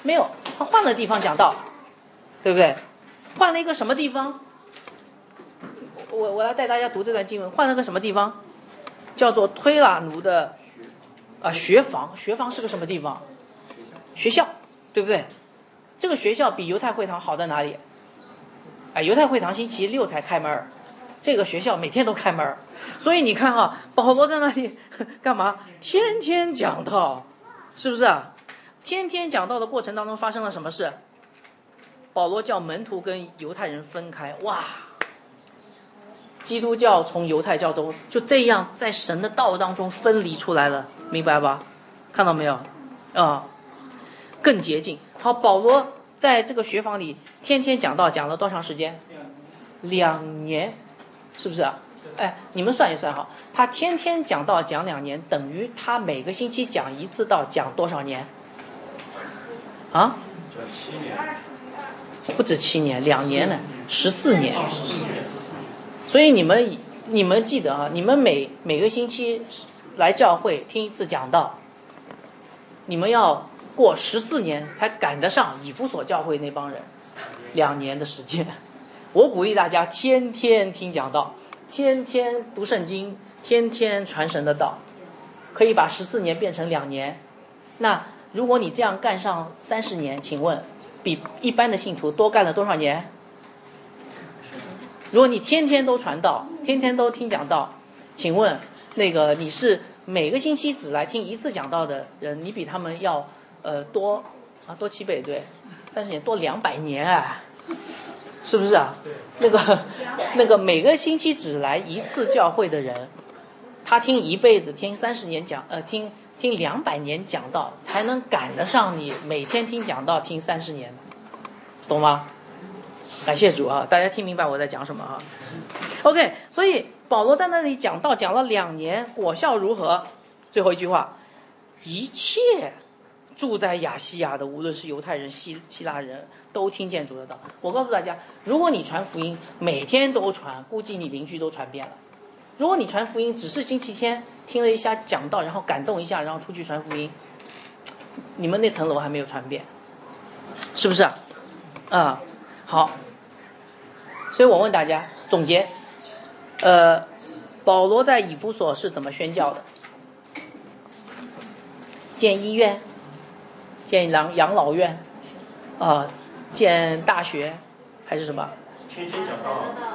没有，他换了地方讲道。对不对？换了一个什么地方？我我来带大家读这段经文。换了个什么地方？叫做推拉奴的啊学房。学房是个什么地方？学校，对不对？这个学校比犹太会堂好在哪里？哎，犹太会堂星期六才开门这个学校每天都开门所以你看哈，保罗在那里 *laughs* 干嘛？天天讲道，是不是啊？天天讲道的过程当中发生了什么事？保罗叫门徒跟犹太人分开，哇！基督教从犹太教中就这样在神的道当中分离出来了，明白吧？看到没有？啊，更洁净。好，保罗在这个学房里天天讲道，讲了多长时间？两年，是不是啊？哎，你们算一算哈，他天天讲道讲两年，等于他每个星期讲一次道，讲多少年？啊？讲七年。不止七年，两年呢，十四年。所以你们你们记得啊，你们每每个星期来教会听一次讲道，你们要过十四年才赶得上以弗所教会那帮人，两年的时间。我鼓励大家天天听讲道，天天读圣经，天天传神的道，可以把十四年变成两年。那如果你这样干上三十年，请问？比一般的信徒多干了多少年？如果你天天都传道，天天都听讲道，请问那个你是每个星期只来听一次讲道的人，你比他们要呃多啊多七倍对，三十年多两百年啊，是不是啊？那个那个每个星期只来一次教会的人，他听一辈子听三十年讲呃听。听两百年讲道，才能赶得上你每天听讲道听三十年，懂吗？感谢主啊！大家听明白我在讲什么啊？OK，所以保罗在那里讲道讲了两年，果效如何？最后一句话，一切住在亚细亚的，无论是犹太人、希希腊人都听见主的道。我告诉大家，如果你传福音每天都传，估计你邻居都传遍了。如果你传福音只是星期天听了一下讲道，然后感动一下，然后出去传福音，你们那层楼还没有传遍，是不是啊？啊，好。所以我问大家总结，呃，保罗在以弗所是怎么宣教的？建医院，建养养老院，啊，建大学，还是什么？天天讲道，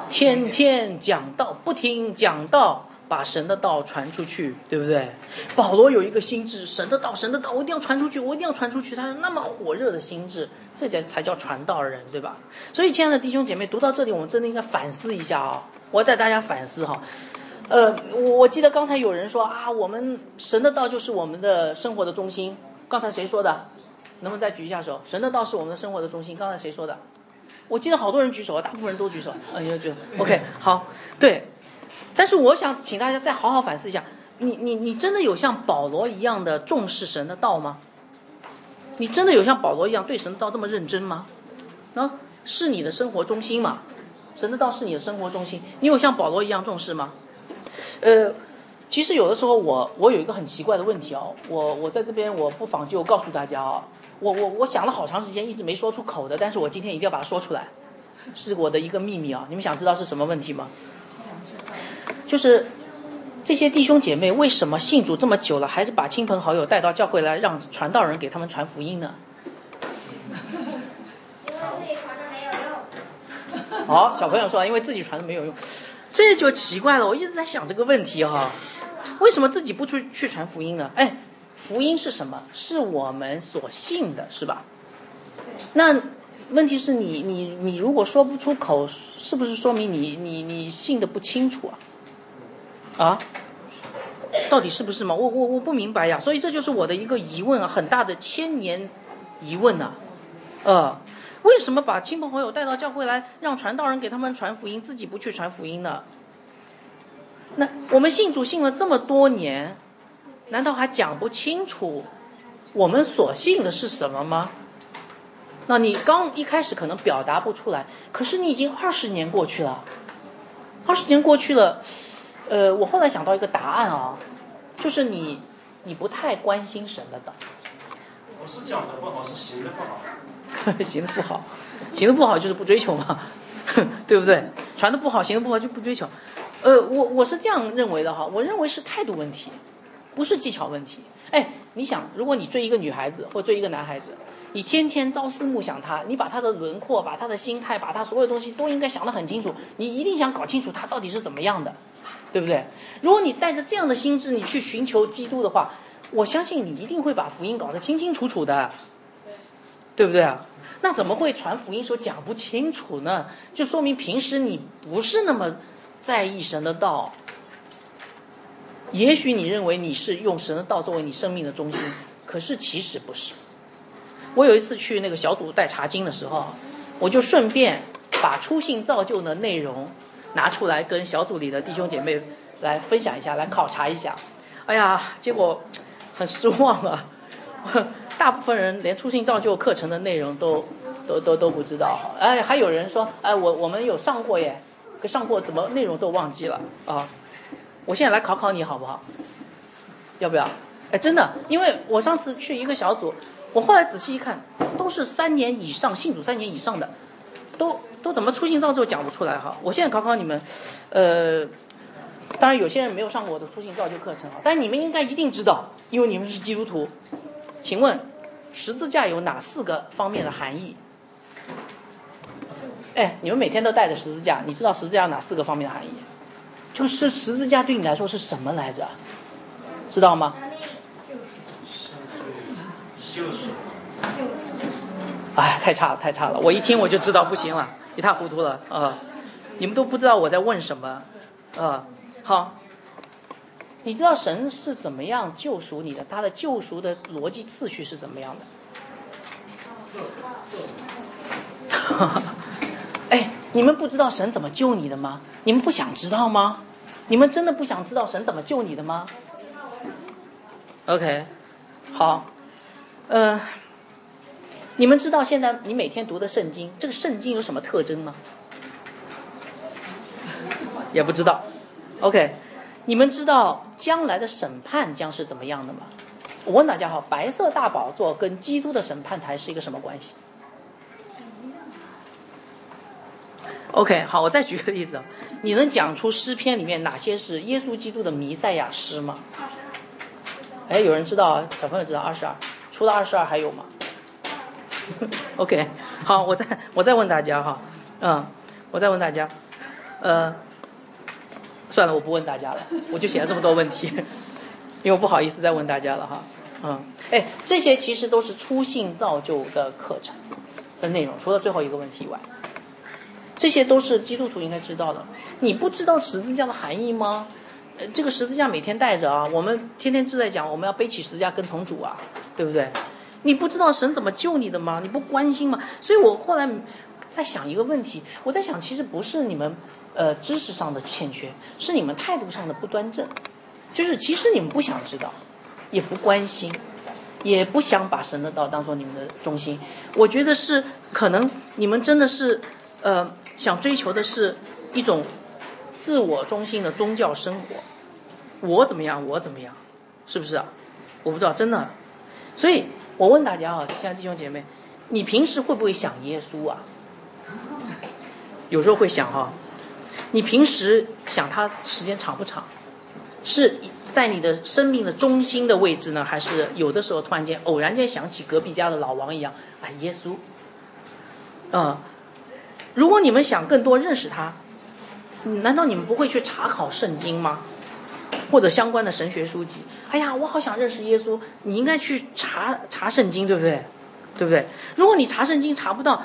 天天讲道，不听讲道，把神的道传出去，对不对？保罗有一个心智，神的道，神的道，我一定要传出去，我一定要传出去。他是那么火热的心智，这才才叫传道人，对吧？所以，亲爱的弟兄姐妹，读到这里，我们真的应该反思一下啊！我带大家反思哈。呃，我我记得刚才有人说啊，我们神的道就是我们的生活的中心。刚才谁说的？能不能再举一下手？神的道是我们的生活的中心。刚才谁说的？我记得好多人举手啊，大部分人都举手。你要举 OK，好，对。但是我想请大家再好好反思一下，你你你真的有像保罗一样的重视神的道吗？你真的有像保罗一样对神的道这么认真吗？那是你的生活中心吗？神的道是你的生活中心，你有像保罗一样重视吗？呃，其实有的时候我我有一个很奇怪的问题哦，我我在这边我不妨就告诉大家啊，我我我想了好长时间一直没说出口的，但是我今天一定要把它说出来，是我的一个秘密啊，你们想知道是什么问题吗？就是这些弟兄姐妹为什么信主这么久了，还是把亲朋好友带到教会来，让传道人给他们传福音呢？因为自己传的没有用。好，小朋友说，因为自己传的没有用，这就奇怪了。我一直在想这个问题哈、为什么自己不出去传福音呢？哎，福音是什么？是我们所信的，是吧？那问题是你你你如果说不出口，是不是说明你你你信的不清楚啊？啊？到底是不是嘛？我我我不明白呀，所以这就是我的一个疑问啊，很大的千年疑问呐、呃，为什么把亲朋好友带到教会来，让传道人给他们传福音，自己不去传福音呢？那我们信主信了这么多年，难道还讲不清楚我们所信的是什么吗？那你刚一开始可能表达不出来，可是你已经二十年过去了，二十年过去了，呃，我后来想到一个答案啊，就是你你不太关心神的。我是讲的不好，是行的不好。行的不好，*laughs* 行的不好就是不追求嘛，*laughs* 对不对？传的不好，行的不好就不追求。呃，我我是这样认为的哈，我认为是态度问题，不是技巧问题。哎，你想，如果你追一个女孩子或追一个男孩子，你天天朝思暮想他，你把他的轮廓、把他的心态、把他所有东西都应该想得很清楚，你一定想搞清楚他到底是怎么样的，对不对？如果你带着这样的心智，你去寻求基督的话，我相信你一定会把福音搞得清清楚楚的。对不对啊？那怎么会传福音说讲不清楚呢？就说明平时你不是那么在意神的道。也许你认为你是用神的道作为你生命的中心，可是其实不是。我有一次去那个小组带查经的时候，我就顺便把初信造就的内容拿出来跟小组里的弟兄姐妹来分享一下，来考察一下。哎呀，结果很失望啊！*laughs* 大部分人连初心造就课程的内容都都都都不知道。哎，还有人说，哎，我我们有上过耶，可上过怎么内容都忘记了啊？我现在来考考你好不好？要不要？哎，真的，因为我上次去一个小组，我后来仔细一看，都是三年以上信主三年以上的，都都怎么出信造就讲不出来哈？我现在考考你们，呃，当然有些人没有上过我的出信造就课程啊，但你们应该一定知道，因为你们是基督徒。请问，十字架有哪四个方面的含义？哎，你们每天都带着十字架，你知道十字架有哪四个方面的含义？就是十字架对你来说是什么来着？知道吗？就是哎，太差了，太差了！我一听我就知道不行了，一塌糊涂了啊、你们都不知道我在问什么啊、好，你知道神是怎么样救赎你的？他的救赎的逻辑次序是怎么样的？*laughs* 哎，你们不知道神怎么救你的吗？你们不想知道吗？你们真的不想知道神怎么救你的吗？OK，好，呃，你们知道现在你每天读的圣经，这个圣经有什么特征吗？也不知道。OK，你们知道将来的审判将是怎么样的吗？我问大家哈，白色大宝座跟基督的审判台是一个什么关系？OK，好，我再举个例子，你能讲出诗篇里面哪些是耶稣基督的弥赛亚诗吗？哎，有人知道啊？小朋友知道二十二，除了二十二还有吗 *laughs* OK，好，我再我再问大家哈，嗯，我再问大家，呃，算了，我不问大家了，我就写了这么多问题，因为我不好意思再问大家了哈。嗯，哎，这些其实都是初信造就的课程的内容，除了最后一个问题以外，这些都是基督徒应该知道的。你不知道十字架的含义吗？这个十字架每天带着啊，我们天天就在讲，我们要背起十字架跟从主啊，对不对？你不知道神怎么救你的吗？你不关心吗？所以我后来在想一个问题，我在想，其实不是你们呃知识上的欠缺，是你们态度上的不端正，就是其实你们不想知道。也不关心，也不想把神的道当做你们的中心。我觉得是可能你们真的是，呃，想追求的是一种自我中心的宗教生活。我怎么样，我怎么样，是不是啊？我不知道，真的。所以我问大家啊，亲爱的弟兄姐妹，你平时会不会想耶稣啊？*laughs* 有时候会想哈。你平时想他时间长不长？是。在你的生命的中心的位置呢，还是有的时候突然间偶然间想起隔壁家的老王一样啊？耶稣，嗯，如果你们想更多认识他，难道你们不会去查考圣经吗？或者相关的神学书籍？哎呀，我好想认识耶稣，你应该去查查圣经，对不对？对不对？如果你查圣经查不到，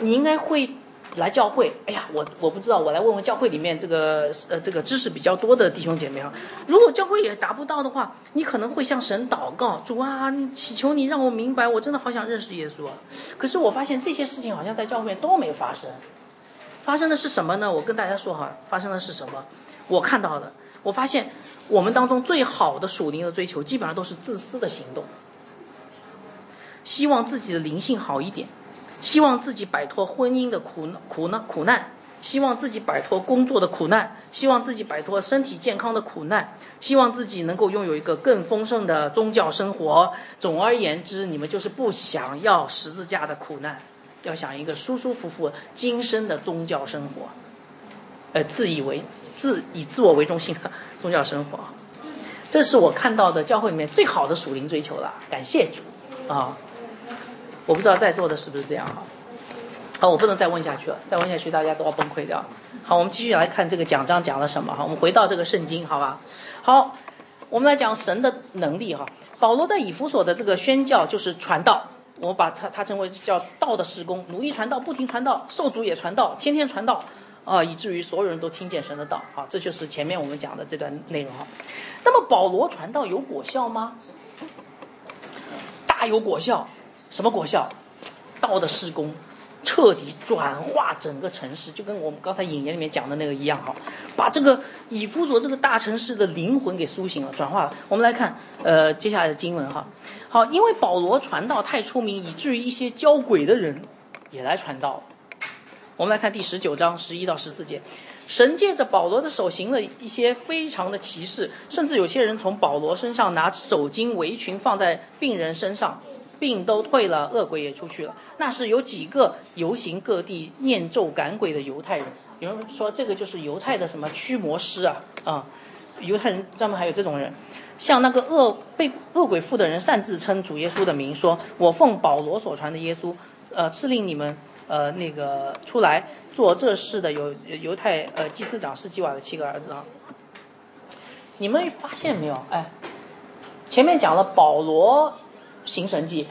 你应该会。来教会，哎呀，我我不知道，我来问问教会里面这个呃这个知识比较多的弟兄姐妹啊。如果教会也达不到的话，你可能会向神祷告，主啊，你祈求你让我明白，我真的好想认识耶稣啊。可是我发现这些事情好像在教会都没发生，发生的是什么呢？我跟大家说哈，发生的是什么？我看到的，我发现我们当中最好的属灵的追求，基本上都是自私的行动，希望自己的灵性好一点。希望自己摆脱婚姻的苦苦难苦难，希望自己摆脱工作的苦难，希望自己摆脱身体健康的苦难，希望自己能够拥有一个更丰盛的宗教生活。总而言之，你们就是不想要十字架的苦难，要想一个舒舒服服、今生的宗教生活，呃，自以为自以自我为中心的 *laughs* 宗教生活。这是我看到的教会里面最好的属灵追求了。感谢主啊！我不知道在座的是不是这样哈，好，我不能再问下去了，再问下去大家都要崩溃掉。好，我们继续来看这个讲章讲了什么哈，我们回到这个圣经，好吧？好，我们来讲神的能力哈。保罗在以弗所的这个宣教就是传道，我把他他称为叫道的施工，努力传道，不停传道，受主也传道，天天传道啊，以至于所有人都听见神的道。好，这就是前面我们讲的这段内容哈。那么保罗传道有果效吗？大有果效。什么果效？道的施工，彻底转化整个城市，就跟我们刚才引言里面讲的那个一样哈，把这个以弗所这个大城市的灵魂给苏醒了，转化了。我们来看，呃，接下来的经文哈。好，因为保罗传道太出名，以至于一些教鬼的人也来传道。我们来看第十九章十一到十四节，神借着保罗的手行了一些非常的奇事，甚至有些人从保罗身上拿手巾围裙放在病人身上。病都退了，恶鬼也出去了。那是有几个游行各地念咒赶鬼的犹太人。有人说这个就是犹太的什么驱魔师啊啊！犹太人专门还有这种人，像那个恶被恶鬼附的人擅自称主耶稣的名，说我奉保罗所传的耶稣，呃，是令你们呃那个出来做这事的有犹太呃祭司长是基瓦的七个儿子啊。你们发现没有？哎，前面讲了保罗。行神迹，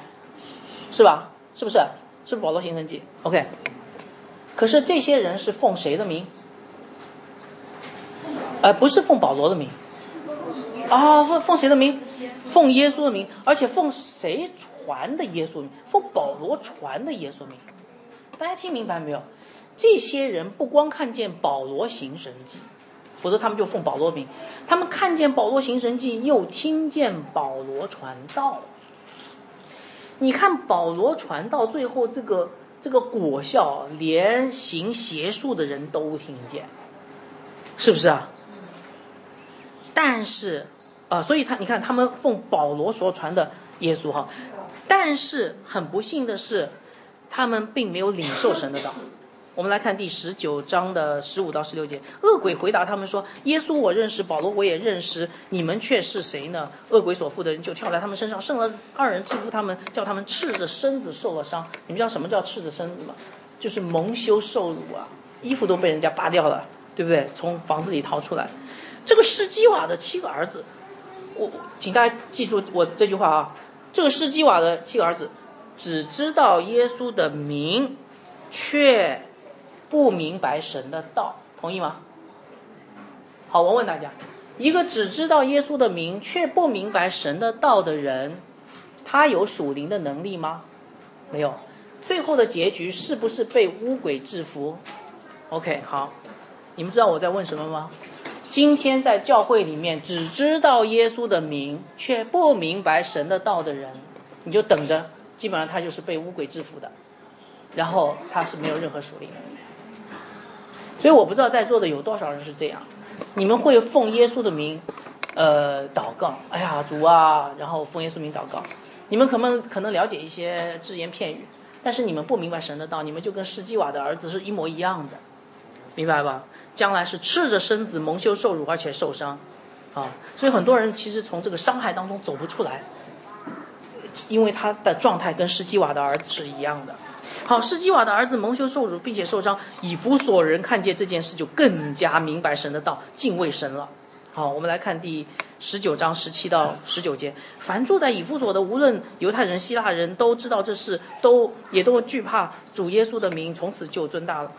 是吧？是不是？是保罗行神迹？OK。可是这些人是奉谁的名？呃，不是奉保罗的名，啊，奉奉谁的名？奉耶稣的名，而且奉谁传的耶稣名？奉保罗传的耶稣名。大家听明白没有？这些人不光看见保罗行神迹，否则他们就奉保罗名。他们看见保罗行神迹，又听见保罗传道。你看保罗传道，最后这个这个果效，连行邪术的人都听见，是不是啊？但是，啊，所以他你看，他们奉保罗所传的耶稣哈，但是很不幸的是，他们并没有领受神的道。*laughs* 我们来看第十九章的十五到十六节，恶鬼回答他们说：“耶稣我认识，保罗我也认识，你们却是谁呢？”恶鬼所附的人就跳在他们身上，剩了二人制服他们，叫他们赤着身子受了伤。你们知道什么叫赤着身子吗？就是蒙羞受辱啊，衣服都被人家扒掉了，对不对？从房子里逃出来。这个施基瓦的七个儿子，我请大家记住我这句话啊，这个施基瓦的七个儿子只知道耶稣的名，却。不明白神的道，同意吗？好，我问大家，一个只知道耶稣的名却不明白神的道的人，他有属灵的能力吗？没有。最后的结局是不是被巫鬼制服？OK，好，你们知道我在问什么吗？今天在教会里面只知道耶稣的名却不明白神的道的人，你就等着，基本上他就是被巫鬼制服的，然后他是没有任何属灵的。所以我不知道在座的有多少人是这样，你们会奉耶稣的名，呃，祷告，哎呀，主啊，然后奉耶稣名祷告。你们可能可能了解一些只言片语，但是你们不明白神的道，你们就跟施基瓦的儿子是一模一样的，明白吧？将来是赤着身子蒙羞受辱，而且受伤，啊，所以很多人其实从这个伤害当中走不出来，因为他的状态跟施基瓦的儿子是一样的。好，施基瓦的儿子蒙羞受辱，并且受伤。以弗所人看见这件事，就更加明白神的道，敬畏神了。好，我们来看第十九章十七到十九节。凡住在以弗所的，无论犹太人、希腊人，都知道这事，都也都惧怕主耶稣的名，从此就尊大了。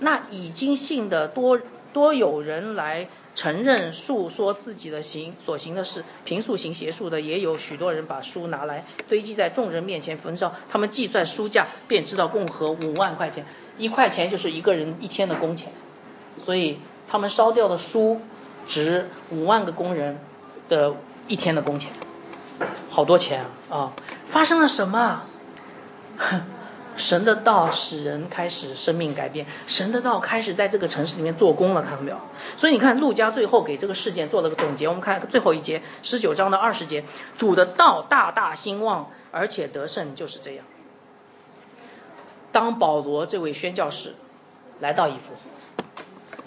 那已经信的多多有人来。承认述说自己的行所行的事，平素行邪术的也有许多人把书拿来堆积在众人面前焚烧，他们计算书价，便知道共合五万块钱，一块钱就是一个人一天的工钱，所以他们烧掉的书值五万个工人的一天的工钱，好多钱啊！啊，发生了什么？神的道使人开始生命改变，神的道开始在这个城市里面做工了，看到没有？所以你看，陆家最后给这个事件做了个总结。我们看最后一节，十九章的二十节，主的道大大兴旺，而且得胜，就是这样。当保罗这位宣教士来到以弗所，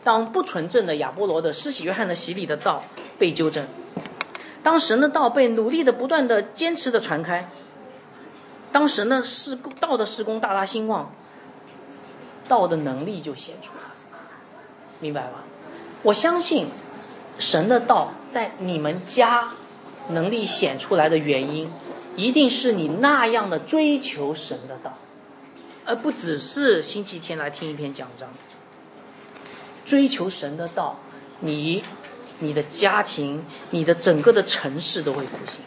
当不纯正的亚波罗的施洗约翰的洗礼的道被纠正，当神的道被努力的、不断的、坚持的传开。当时呢，施道的施工大大兴旺，道的能力就显出来，明白吧？我相信神的道在你们家能力显出来的原因，一定是你那样的追求神的道，而不只是星期天来听一篇讲章。追求神的道，你、你的家庭、你的整个的城市都会复兴。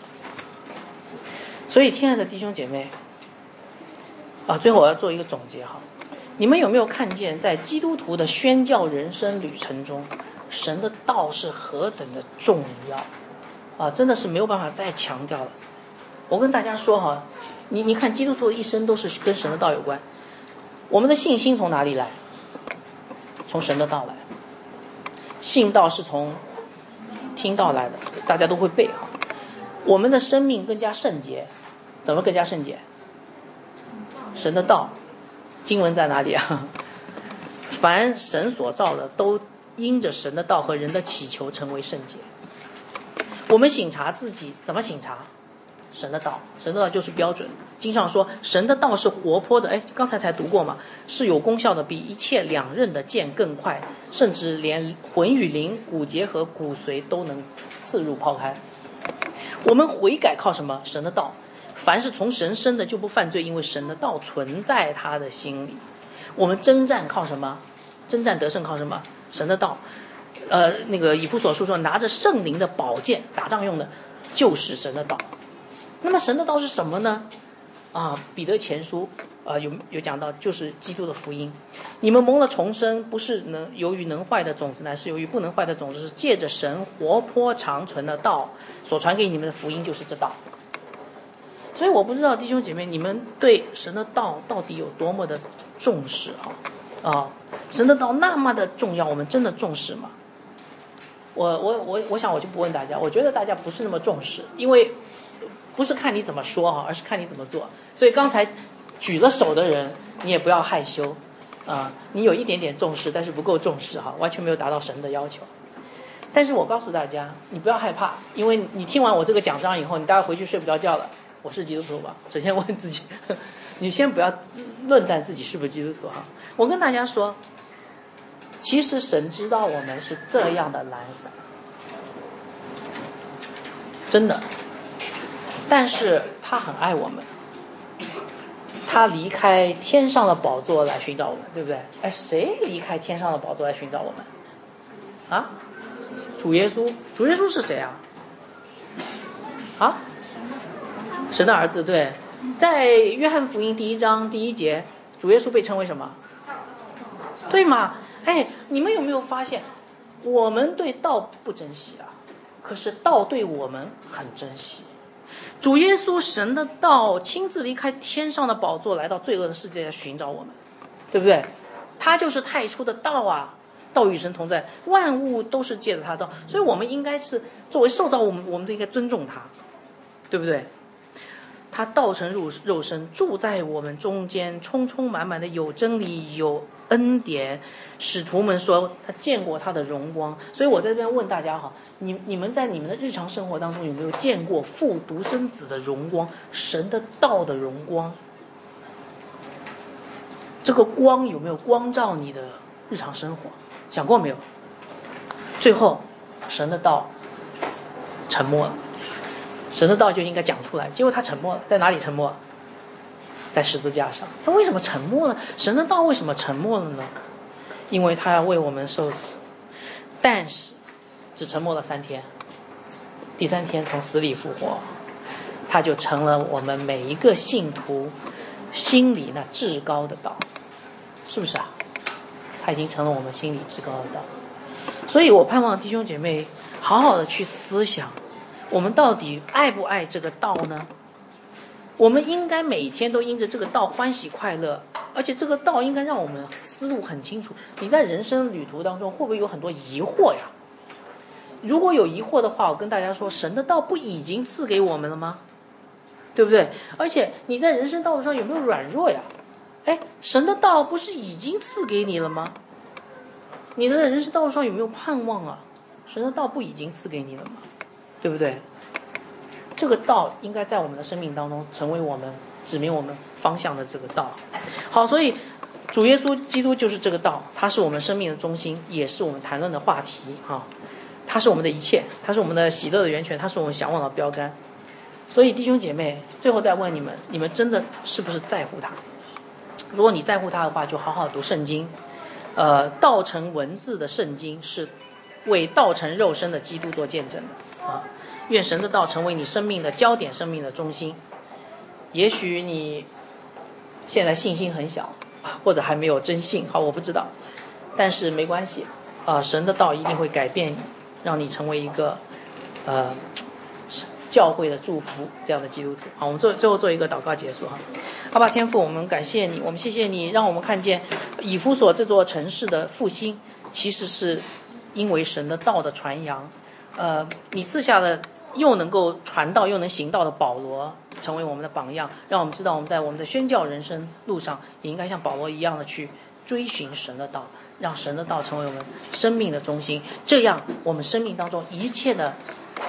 所以，亲爱的弟兄姐妹，啊，最后我要做一个总结哈。你们有没有看见，在基督徒的宣教人生旅程中，神的道是何等的重要？啊，真的是没有办法再强调了。我跟大家说哈，你你看，基督徒的一生都是跟神的道有关。我们的信心从哪里来？从神的道来。信道是从听道来的，大家都会背哈。我们的生命更加圣洁，怎么更加圣洁？神的道，经文在哪里啊？*laughs* 凡神所造的，都因着神的道和人的祈求成为圣洁。我们醒察自己，怎么醒察？神的道，神的道就是标准。经上说，神的道是活泼的，哎，刚才才读过嘛，是有功效的，比一切两刃的剑更快，甚至连魂与灵、骨节和骨髓都能刺入抛开。我们悔改靠什么？神的道。凡是从神生的就不犯罪，因为神的道存在他的心里。我们征战靠什么？征战得胜靠什么？神的道。呃，那个以弗所书说，拿着圣灵的宝剑打仗用的，就是神的道。那么神的道是什么呢？啊，彼得前书啊有有讲到，就是基督的福音。你们蒙了重生，不是能由于能坏的种子，乃是由于不能坏的种子，是借着神活泼长存的道所传给你们的福音，就是这道。所以我不知道弟兄姐妹，你们对神的道到底有多么的重视啊？啊，神的道那么的重要，我们真的重视吗？我我我我想我就不问大家，我觉得大家不是那么重视，因为不是看你怎么说哈，而是看你怎么做。所以刚才举了手的人，你也不要害羞啊，你有一点点重视，但是不够重视哈，完全没有达到神的要求。但是我告诉大家，你不要害怕，因为你听完我这个讲章以后，你大概回去睡不着觉了。我是基督徒吧？*laughs* 首先问自己，*laughs* 你先不要论断自己是不是基督徒哈。我跟大家说，其实神知道我们是这样的懒散，真的。但是他很爱我们，他离开天上的宝座来寻找我们，对不对？哎，谁离开天上的宝座来寻找我们？啊？主耶稣？主耶稣是谁啊？啊？神的儿子，对，在约翰福音第一章第一节，主耶稣被称为什么？对吗？哎，你们有没有发现，我们对道不珍惜啊，可是道对我们很珍惜。主耶稣神的道亲自离开天上的宝座，来到罪恶的世界来寻找我们，对不对？他就是太初的道啊，道与神同在，万物都是借着他造，所以我们应该是作为受造，我们我们都应该尊重他，对不对？他道成肉肉身，住在我们中间，充充满满的有真理，有恩典。使徒们说他见过他的荣光，所以我在这边问大家哈，你你们在你们的日常生活当中有没有见过父独生子的荣光，神的道的荣光？这个光有没有光照你的日常生活？想过没有？最后，神的道沉默了。神的道就应该讲出来，结果他沉默了，在哪里沉默？在十字架上。他为什么沉默呢？神的道为什么沉默了呢？因为他要为我们受死，但是只沉默了三天，第三天从死里复活，他就成了我们每一个信徒心里那至高的道，是不是啊？他已经成了我们心里至高的道，所以我盼望弟兄姐妹好好的去思想。我们到底爱不爱这个道呢？我们应该每天都因着这个道欢喜快乐，而且这个道应该让我们思路很清楚。你在人生旅途当中会不会有很多疑惑呀？如果有疑惑的话，我跟大家说，神的道不已经赐给我们了吗？对不对？而且你在人生道路上有没有软弱呀？哎，神的道不是已经赐给你了吗？你的人生道路上有没有盼望啊？神的道不已经赐给你了吗？对不对？这个道应该在我们的生命当中成为我们指明我们方向的这个道。好，所以主耶稣基督就是这个道，他是我们生命的中心，也是我们谈论的话题。哈，他是我们的一切，他是我们的喜乐的源泉，他是我们向往的标杆。所以弟兄姐妹，最后再问你们：你们真的是不是在乎他？如果你在乎他的话，就好好读圣经。呃，道成文字的圣经是为道成肉身的基督做见证的。啊，愿神的道成为你生命的焦点，生命的中心。也许你现在信心很小，或者还没有真信，好，我不知道，但是没关系，啊，神的道一定会改变你，让你成为一个呃教会的祝福这样的基督徒。好，我们做最后做一个祷告结束哈。好吧，天父，我们感谢你，我们谢谢你，让我们看见以弗所这座城市的复兴，其实是因为神的道的传扬。呃，你自下的又能够传道又能行道的保罗，成为我们的榜样，让我们知道我们在我们的宣教人生路上，也应该像保罗一样的去追寻神的道，让神的道成为我们生命的中心。这样，我们生命当中一切的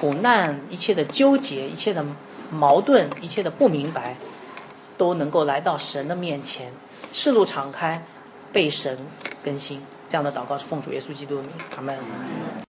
苦难、一切的纠结、一切的矛盾、一切的不明白，都能够来到神的面前，赤路敞开，被神更新。这样的祷告是奉主耶稣基督的名，阿门。